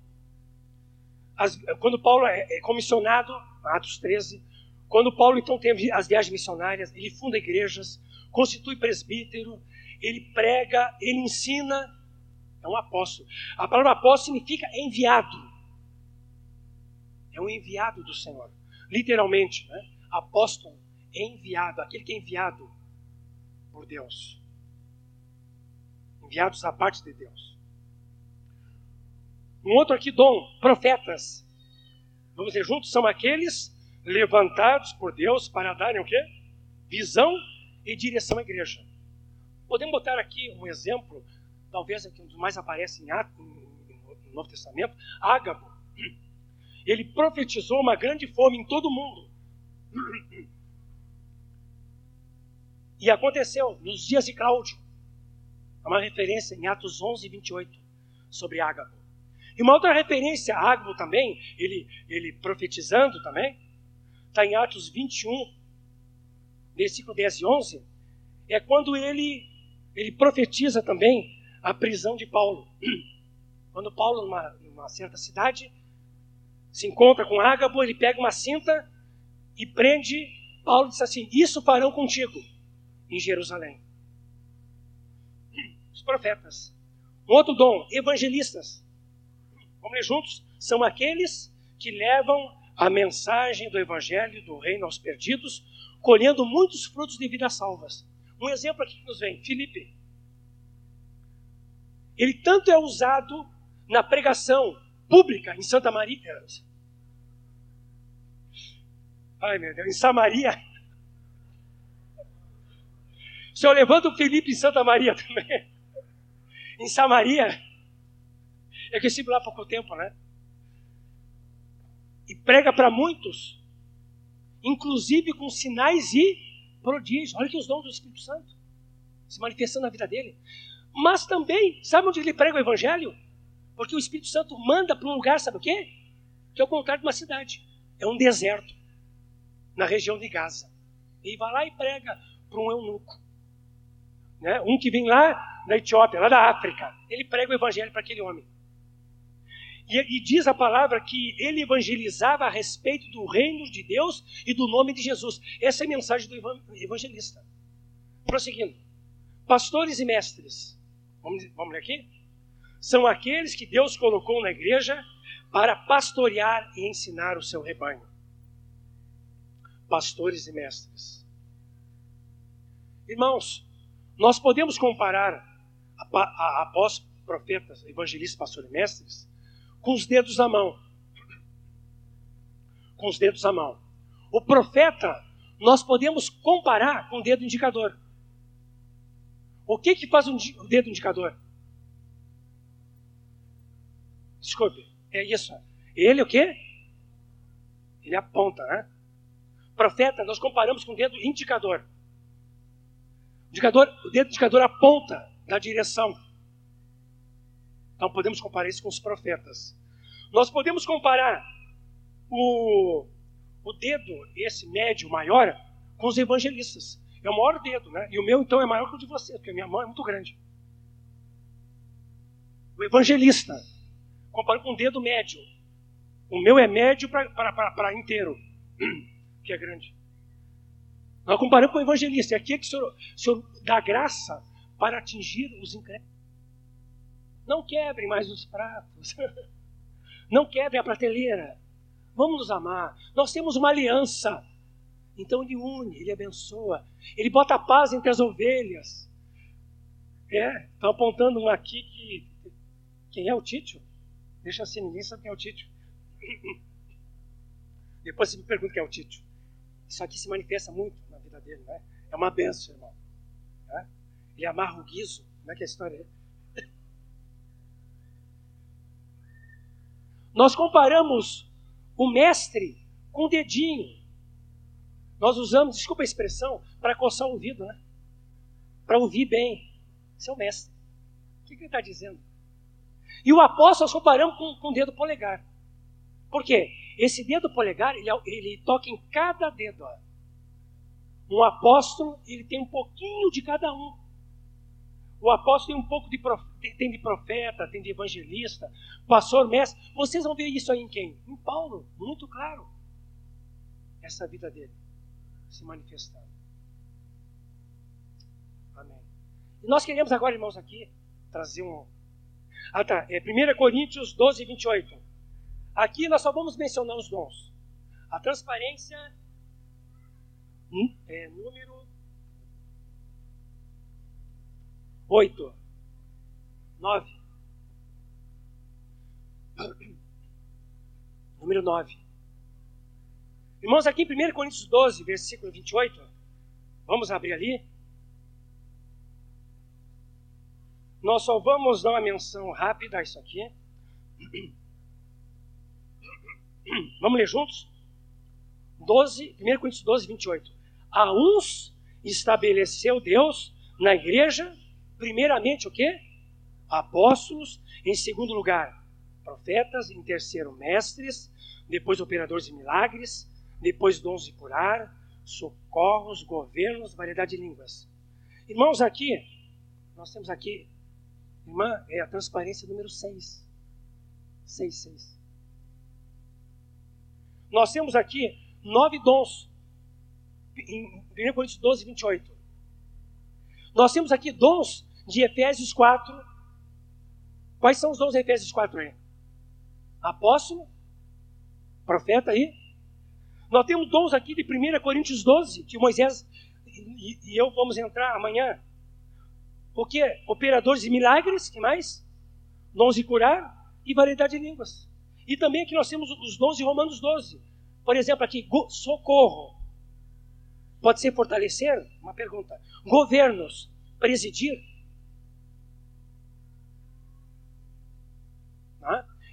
As, quando Paulo é, é comissionado, Atos 13, quando Paulo então tem as viagens missionárias, ele funda igrejas, constitui presbítero, ele prega, ele ensina, é um apóstolo. A palavra apóstolo significa enviado. É um enviado do Senhor. Literalmente, né? apóstolo enviado, aquele que é enviado por Deus. Enviados à parte de Deus. Um outro aqui, dom, profetas. Vamos ver juntos, são aqueles levantados por Deus para darem o quê? Visão e direção à igreja. Podemos botar aqui um exemplo, talvez aqui um dos mais aparece em Atos, no Novo Testamento, Ágabo. Ele profetizou uma grande fome em todo o mundo. E aconteceu nos dias de Cláudio. É uma referência em Atos 11, 28, sobre Ágabo. E uma outra referência a Ágabo também, ele, ele profetizando também, está em Atos 21, versículo 10 e 11, é quando ele, ele profetiza também a prisão de Paulo. Quando Paulo, numa, numa certa cidade, se encontra com Ágabo, ele pega uma cinta e prende. Paulo diz assim: Isso farão contigo em Jerusalém. Os profetas. Um outro dom, evangelistas. Vamos ler juntos? São aqueles que levam a mensagem do evangelho do reino aos perdidos, colhendo muitos frutos de vidas salvas. Um exemplo aqui que nos vem, Filipe. Ele tanto é usado na pregação pública em Santa Maria. Ai meu Deus, em Samaria. O senhor levanta o Felipe em Santa Maria também. Em Samaria. É que estive lá há pouco tempo, né? E prega para muitos, inclusive com sinais e prodígios. Olha que os dons do Espírito Santo se manifestando na vida dele. Mas também, sabe onde ele prega o Evangelho? Porque o Espírito Santo manda para um lugar, sabe o quê? Que é o contrário de uma cidade. É um deserto, na região de Gaza. Ele vai lá e prega para um eunuco. Né? Um que vem lá da Etiópia, lá da África. Ele prega o evangelho para aquele homem. E, e, diz a palavra que ele evangelizava a respeito do reino de Deus e do nome de Jesus. Essa é a mensagem do evangelista. Prosseguindo. Pastores e mestres. Vamos, vamos ler aqui? são aqueles que Deus colocou na igreja para pastorear e ensinar o seu rebanho. Pastores e mestres. Irmãos, nós podemos comparar após profetas, evangelistas, pastores e mestres com os dedos na mão. Com os dedos na mão. O profeta, nós podemos comparar com o dedo indicador. O que, que faz um, o dedo indicador? Desculpe, é isso. Ele o quê? Ele aponta, né? Profeta, nós comparamos com o dedo indicador. O, indicador, o dedo indicador aponta na direção. Então podemos comparar isso com os profetas. Nós podemos comparar o, o dedo, esse médio maior, com os evangelistas. É o maior dedo, né? E o meu então é maior que o de você, porque a minha mão é muito grande. O evangelista comparo com o dedo médio. O meu é médio para inteiro, que é grande. Nós comparamos com o evangelista. E aqui é que o senhor, o senhor dá graça para atingir os incrédulos. Não quebrem mais os pratos. Não quebrem a prateleira. Vamos nos amar. Nós temos uma aliança. Então ele une, ele abençoa. Ele bota a paz entre as ovelhas. É, estão apontando um aqui que. Quem é o Títio? Deixa assim, ninguém sabe quem é o Títio. Depois você me pergunta quem é o Títio. Isso aqui se manifesta muito na vida dele, né? É uma benção, irmão. É? Ele amarra o guiso. Como é que é a história Nós comparamos o mestre com o dedinho. Nós usamos, desculpa a expressão, para coçar o ouvido, né? Para ouvir bem. Esse é o mestre. O que ele está dizendo? E o apóstolo nós comparamos com, com o dedo polegar. Por quê? Esse dedo polegar, ele, ele toca em cada dedo. Ó. Um apóstolo, ele tem um pouquinho de cada um. O apóstolo tem um pouco de profeta, tem de profeta, tem de evangelista, pastor, mestre. Vocês vão ver isso aí em quem? Em Paulo, muito claro. Essa vida dele se manifestando. Amém. E nós queremos agora, irmãos, aqui trazer um, ah, tá. É 1 Coríntios 12, 28. Aqui nós só vamos mencionar os dons. A transparência hum, é número 8. 9. Número 9. Irmãos, aqui em 1 Coríntios 12, versículo 28, vamos abrir ali. Nós só vamos dar uma menção rápida a isso aqui. Vamos ler juntos? 12, 1 Coríntios 12, 28. A uns estabeleceu Deus na igreja, primeiramente o quê? Apóstolos, em segundo lugar, profetas, em terceiro, mestres, depois operadores de milagres, depois dons de curar, socorros, governos, variedade de línguas. Irmãos, aqui, nós temos aqui, irmã, é a transparência número 6. 6, 6. Nós temos aqui nove dons, em 1 Coríntios 12, 28. Nós temos aqui dons de Efésios 4. Quais são os dons de Efésios 4 aí? Apóstolo, profeta aí. Nós temos dons aqui de 1 Coríntios 12, que Moisés e, e eu vamos entrar amanhã. O que? Operadores de milagres, que mais? Dons de curar e variedade de línguas. E também aqui nós temos os dons de Romanos 12. Por exemplo, aqui, socorro. Pode ser fortalecer? Uma pergunta. Governos, presidir.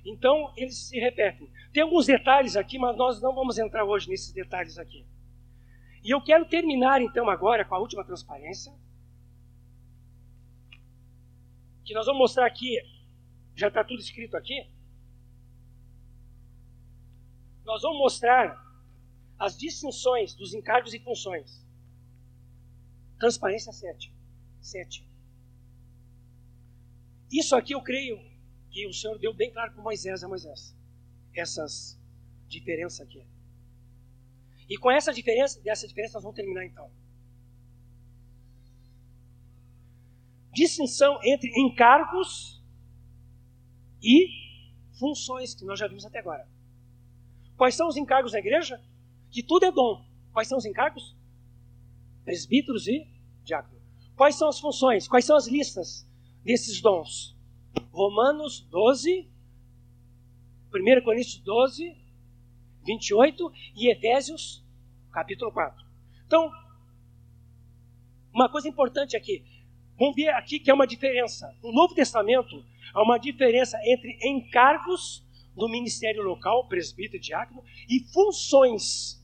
Então, eles se repetem. Tem alguns detalhes aqui, mas nós não vamos entrar hoje nesses detalhes aqui. E eu quero terminar, então, agora com a última transparência. Que nós vamos mostrar aqui. Já está tudo escrito aqui. Nós vamos mostrar as distinções dos encargos e funções. Transparência 7. 7. Isso aqui eu creio que o Senhor deu bem claro para Moisés a Moisés. Essas diferenças aqui. E com essa diferença, dessa diferença nós vamos terminar então. Distinção entre encargos e funções, que nós já vimos até agora. Quais são os encargos da igreja? que tudo é dom. Quais são os encargos? Presbíteros e diáconos. Quais são as funções? Quais são as listas desses dons? Romanos 12, 1 Coríntios 12, 28 e Efésios, capítulo 4. Então, uma coisa importante aqui. Vamos ver aqui que é uma diferença. No Novo Testamento, há uma diferença entre encargos do ministério local, presbítero e diácono, e funções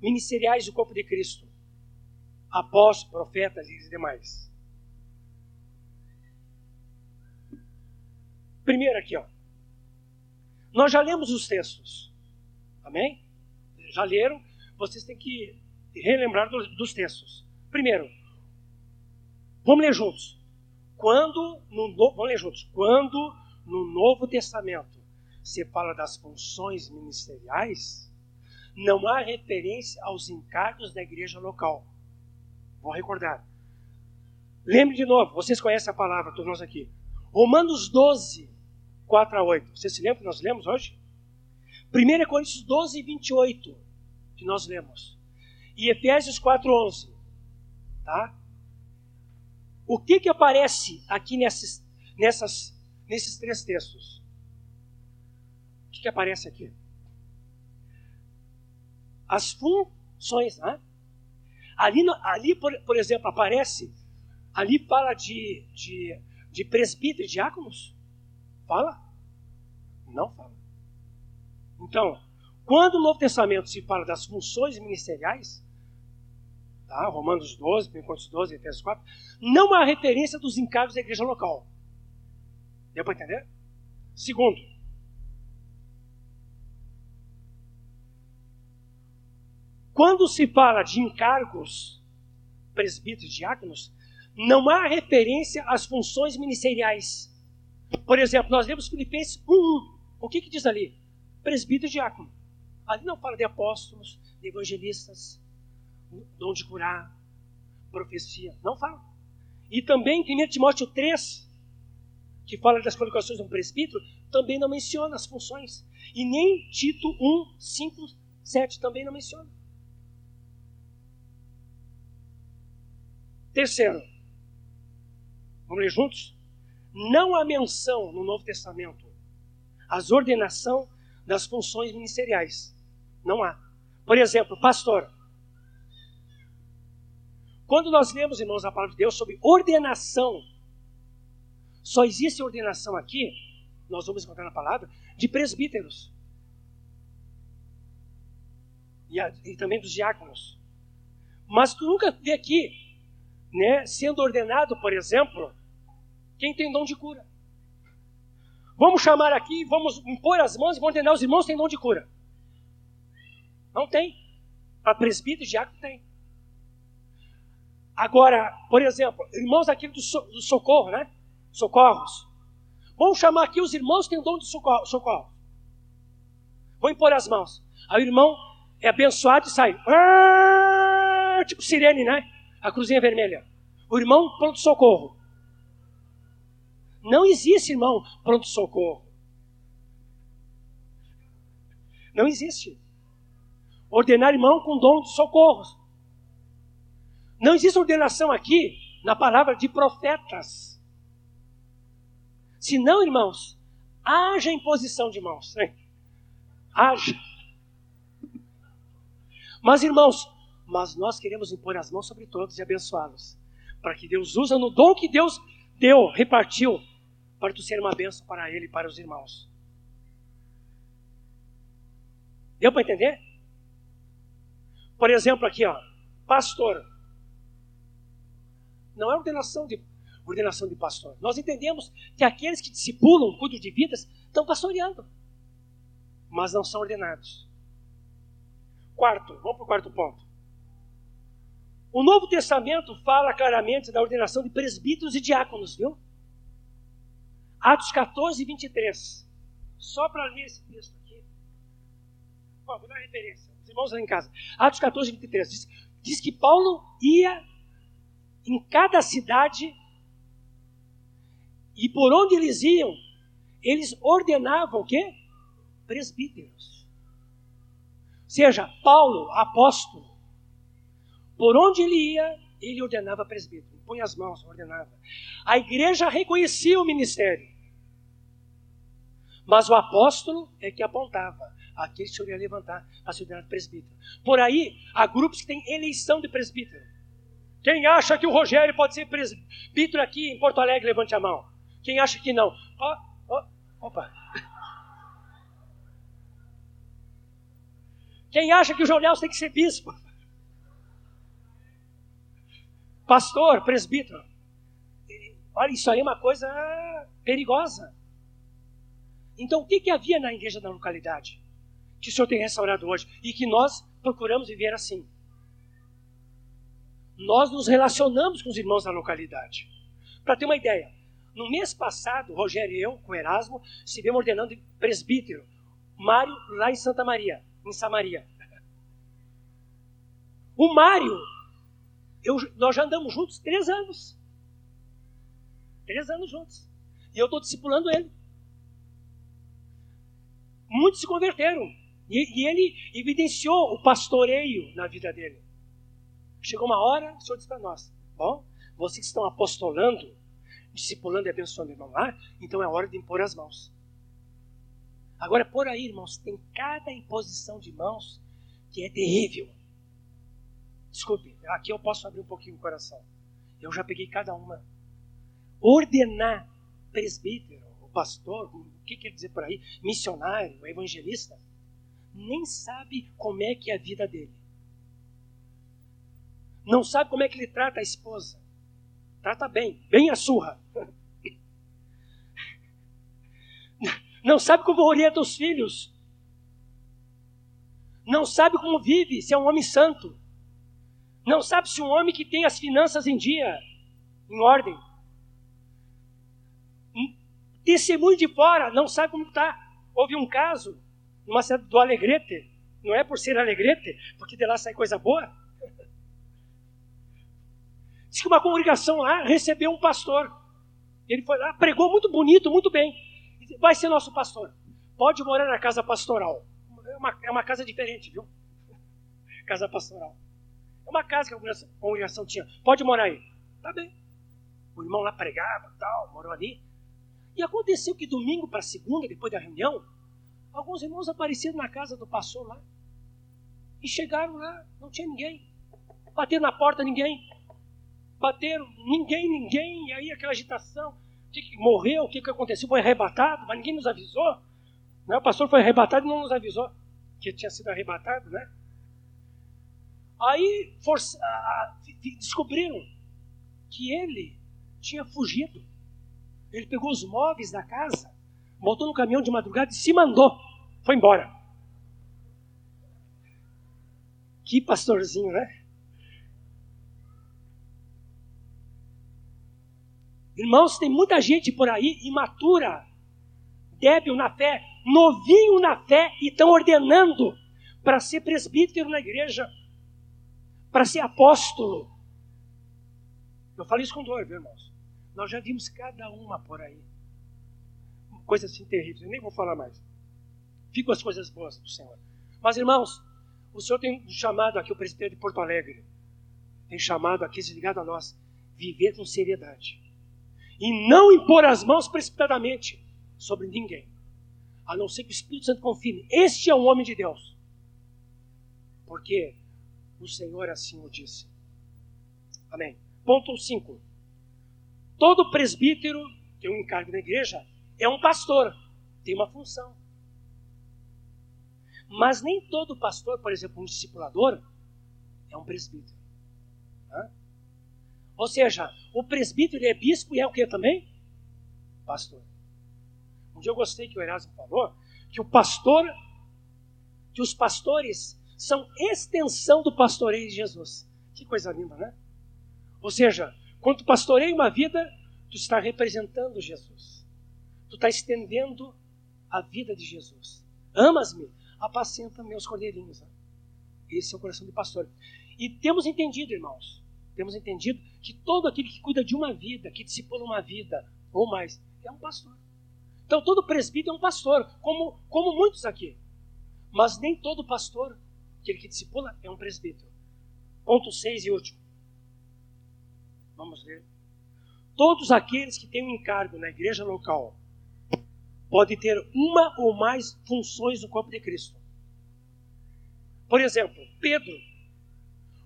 ministeriais do corpo de Cristo: apóstolos, profetas e demais. Primeiro aqui, ó. Nós já lemos os textos. Amém? Já leram? Vocês têm que relembrar dos textos. Primeiro, vamos ler juntos. Quando no, vamos ler juntos. Quando no Novo Testamento se fala das funções ministeriais, não há referência aos encargos da igreja local. Vou recordar. Lembre de novo, vocês conhecem a palavra, todos nós aqui. Romanos 12, 4 a 8. Vocês se lembram que nós lemos hoje? 1 Coríntios 12, 28, que nós lemos. E Efésios 4, 11. Tá? O que, que aparece aqui nesses, nessas, nesses três textos? O que, que aparece aqui? as funções. Né? Ali, ali por, por, exemplo, aparece, ali fala de, de, de presbítero e diáconos? Fala? Não fala. Então, quando o Novo Testamento se fala das funções ministeriais, tá? Romanos 12, 1 Coríntios 12, Efésios 4, não há referência dos encargos da igreja local. Deu para entender? Segundo, Quando se fala de encargos, presbíteros e diáconos, não há referência às funções ministeriais. Por exemplo, nós lemos Filipenses 1.1. O que, que diz ali? Presbítero e diácono. Ali não fala de apóstolos, de evangelistas, dom de curar, profecia. Não fala. E também em 1 Timóteo 3, que fala das qualificações de um presbítero, também não menciona as funções. E nem Tito 1, 5, 7 também não menciona. Terceiro, vamos ler juntos? Não há menção no Novo Testamento às ordenação das funções ministeriais. Não há. Por exemplo, pastor. Quando nós lemos, irmãos, a palavra de Deus sobre ordenação, só existe ordenação aqui, nós vamos encontrar na palavra, de presbíteros. E, a, e também dos diáconos. Mas tu nunca vê aqui né, sendo ordenado, por exemplo, quem tem dom de cura. Vamos chamar aqui, vamos impor as mãos e vamos ordenar os irmãos têm dom de cura. Não tem. Para presbítero e diácono tem. Agora, por exemplo, irmãos aqui do, so, do socorro, né? Socorros. Vamos chamar aqui os irmãos que têm dom de socorro. socorro. Vou impor as mãos. Aí o irmão é abençoado e sai. Ah, tipo sirene, né? A cruzinha vermelha. O irmão pronto-socorro. Não existe, irmão, pronto-socorro. Não existe. Ordenar irmão com dom de socorro. Não existe ordenação aqui na palavra de profetas. Se não, irmãos, haja imposição de mãos. Né? Haja. Mas, irmãos, mas nós queremos impor as mãos sobre todos e abençoá-los. Para que Deus use no dom que Deus deu, repartiu, para tu ser uma bênção para ele e para os irmãos. Deu para entender? Por exemplo, aqui, ó, pastor. Não é ordenação de, ordenação de pastor. Nós entendemos que aqueles que discipulam, cuidam de vidas, estão pastoreando, mas não são ordenados. Quarto, vamos para o quarto ponto. O Novo Testamento fala claramente da ordenação de presbíteros e diáconos, viu? Atos 14, 23. Só para ler esse texto aqui. Bom, vou dar referência. Os irmãos lá em casa. Atos 14, 23. Diz, diz que Paulo ia em cada cidade e por onde eles iam, eles ordenavam o quê? Presbíteros. Ou seja, Paulo, apóstolo, por onde ele ia, ele ordenava presbítero. Põe as mãos, ordenava. A igreja reconhecia o ministério. Mas o apóstolo é que apontava aquele que se levantar para se ordenar presbítero. Por aí, há grupos que têm eleição de presbítero. Quem acha que o Rogério pode ser presbítero aqui em Porto Alegre, levante a mão. Quem acha que não? Oh, oh, opa. Quem acha que o Nelson tem que ser bispo? Pastor, presbítero. Olha, isso aí é uma coisa perigosa. Então, o que, que havia na igreja da localidade? Que o Senhor tem restaurado hoje e que nós procuramos viver assim nós nos relacionamos com os irmãos da localidade. Para ter uma ideia, no mês passado, Rogério e eu, com Erasmo, estivemos ordenando presbítero, Mário, lá em Santa Maria, em Samaria. O Mário, eu, nós já andamos juntos três anos. Três anos juntos. E eu estou discipulando ele. Muitos se converteram. E, e ele evidenciou o pastoreio na vida dele. Chegou uma hora, o Senhor disse para nós: Bom, vocês que estão apostolando, discipulando e abençoando irmão lá, então é hora de impor as mãos. Agora, por aí, irmãos, tem cada imposição de mãos que é terrível. Desculpe, aqui eu posso abrir um pouquinho o coração. Eu já peguei cada uma. Ordenar presbítero, o pastor, o que quer dizer por aí? Missionário, evangelista, nem sabe como é que é a vida dele. Não sabe como é que ele trata a esposa. Trata bem, bem a surra. Não sabe como orienta os filhos. Não sabe como vive, se é um homem santo. Não sabe se um homem que tem as finanças em dia, em ordem. Testemunho de fora, não sabe como está. Houve um caso, numa cidade do Alegrete. Não é por ser Alegrete, porque de lá sai coisa boa. Diz que uma congregação lá recebeu um pastor. Ele foi lá, pregou muito bonito, muito bem. Vai ser nosso pastor. Pode morar na casa pastoral. É uma, é uma casa diferente, viu? Casa pastoral. É uma casa que a congregação tinha. Pode morar aí. Tá bem. O irmão lá pregava, tal, morou ali. E aconteceu que domingo para segunda, depois da reunião, alguns irmãos apareceram na casa do pastor lá. E chegaram lá, não tinha ninguém. Bateram na porta, ninguém bateram, ninguém, ninguém, e aí aquela agitação. O que, morreu? O que, que aconteceu? Foi arrebatado, mas ninguém nos avisou. Né? O pastor foi arrebatado e não nos avisou que tinha sido arrebatado, né? Aí descobriram que ele tinha fugido. Ele pegou os móveis da casa, botou no caminhão de madrugada e se mandou. Foi embora. Que pastorzinho, né? Irmãos, tem muita gente por aí imatura, débil na fé, novinho na fé e estão ordenando para ser presbítero na igreja, para ser apóstolo. Eu falo isso com dor, viu, irmãos? Nós já vimos cada uma por aí. Coisa assim terrível, eu nem vou falar mais. Fico as coisas boas do Senhor. Mas, irmãos, o Senhor tem chamado aqui o presidente de Porto Alegre, tem chamado aqui, ligado a nós, viver com seriedade. E não impor as mãos precipitadamente sobre ninguém, a não ser que o Espírito Santo confirme. Este é um homem de Deus. Porque o Senhor assim o disse. Amém. Ponto 5. Todo presbítero tem um encargo na igreja, é um pastor, tem uma função. Mas nem todo pastor, por exemplo, um discipulador, é um presbítero. Ou seja, o presbítero é bispo e é o que também? Pastor. Um dia eu gostei que o Erasmo falou que o pastor, que os pastores são extensão do pastoreio de Jesus. Que coisa linda, né? Ou seja, quando tu pastoreia uma vida, tu está representando Jesus. Tu está estendendo a vida de Jesus. Amas-me, apacenta meus cordeirinhos. Né? Esse é o coração do pastor. E temos entendido, irmãos, temos entendido que todo aquele que cuida de uma vida, que discipula uma vida ou mais, é um pastor. Então todo presbítero é um pastor, como, como muitos aqui. Mas nem todo pastor, aquele que discipula, é um presbítero. Ponto 6 e último. Vamos ver. Todos aqueles que têm um encargo na igreja local podem ter uma ou mais funções no corpo de Cristo. Por exemplo, Pedro.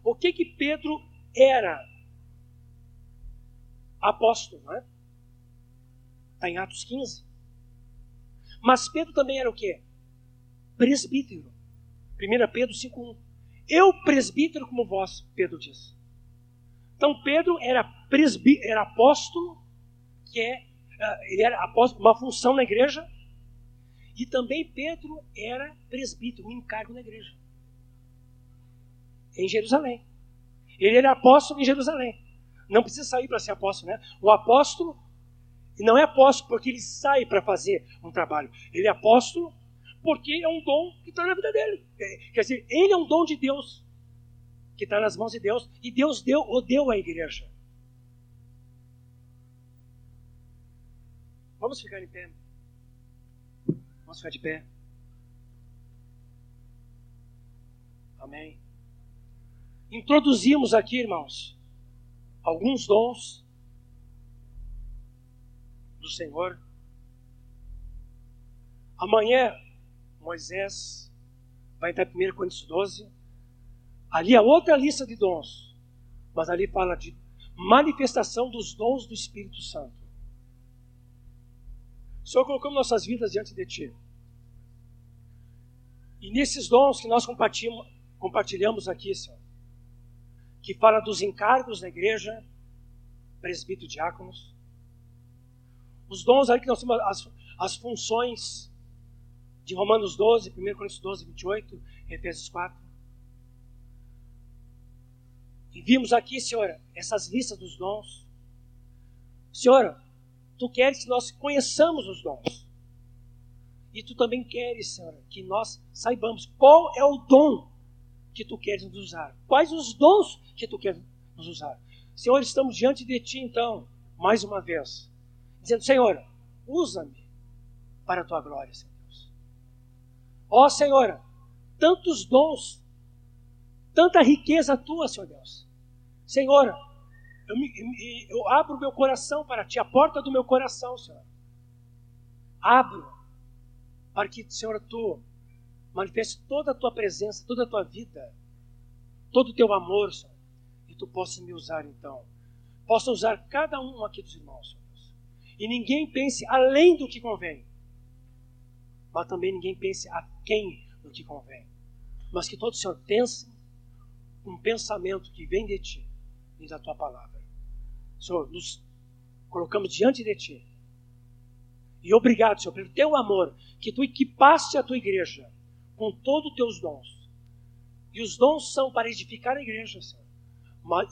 O que que Pedro era apóstolo, não é? Está em Atos 15. Mas Pedro também era o quê? Presbítero. 1 Pedro 5.1. Eu presbítero como vós, Pedro diz. Então Pedro era, era apóstolo, que é, eh, ele era apóstolo, uma função na igreja, e também Pedro era presbítero, um encargo na igreja. Em Jerusalém. Ele era apóstolo em Jerusalém. Não precisa sair para ser apóstolo, né? O apóstolo não é apóstolo porque ele sai para fazer um trabalho. Ele é apóstolo porque é um dom que está na vida dele. É, quer dizer, ele é um dom de Deus que está nas mãos de Deus e Deus deu o deu à igreja. Vamos ficar em pé. Vamos ficar de pé. Amém introduzimos aqui, irmãos, alguns dons do Senhor. Amanhã, Moisés vai entrar em 1 Coríntios 12. Ali é outra lista de dons, mas ali fala de manifestação dos dons do Espírito Santo. Senhor, colocamos nossas vidas diante de Ti. E nesses dons que nós compartilhamos aqui, Senhor, que fala dos encargos da igreja, presbítero e diáconos. Os dons aí que nós temos as, as funções de Romanos 12, 1 Coríntios 12, 28, Efésios 4. E vimos aqui, Senhora, essas listas dos dons. Senhora, tu queres que nós conheçamos os dons. E tu também queres, Senhora, que nós saibamos qual é o dom que tu queres nos usar? Quais os dons que tu queres nos usar? Senhor, estamos diante de ti então, mais uma vez, dizendo: Senhor, usa-me para a tua glória, Senhor. Ó oh, Senhor, tantos dons, tanta riqueza tua, Senhor Deus. Senhor, eu, me, eu abro meu coração para ti, a porta do meu coração, Senhor. Abro para que, Senhor, tu manifeste toda a tua presença, toda a tua vida, todo o teu amor, Senhor, e tu possa me usar então. Possa usar cada um aqui dos irmãos, Senhor Deus. E ninguém pense além do que convém, mas também ninguém pense a quem do que convém. Mas que todo Senhor pense um pensamento que vem de ti e da tua palavra. Senhor, nos colocamos diante de ti. E obrigado, Senhor, pelo teu amor, que tu equipaste a tua igreja com todos os teus dons. E os dons são para edificar a igreja, Senhor.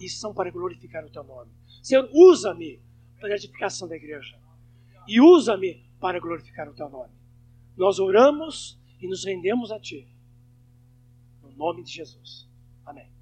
E são para glorificar o teu nome. Senhor, usa-me para a edificação da igreja. E usa-me para glorificar o teu nome. Nós oramos e nos rendemos a ti. No nome de Jesus. Amém.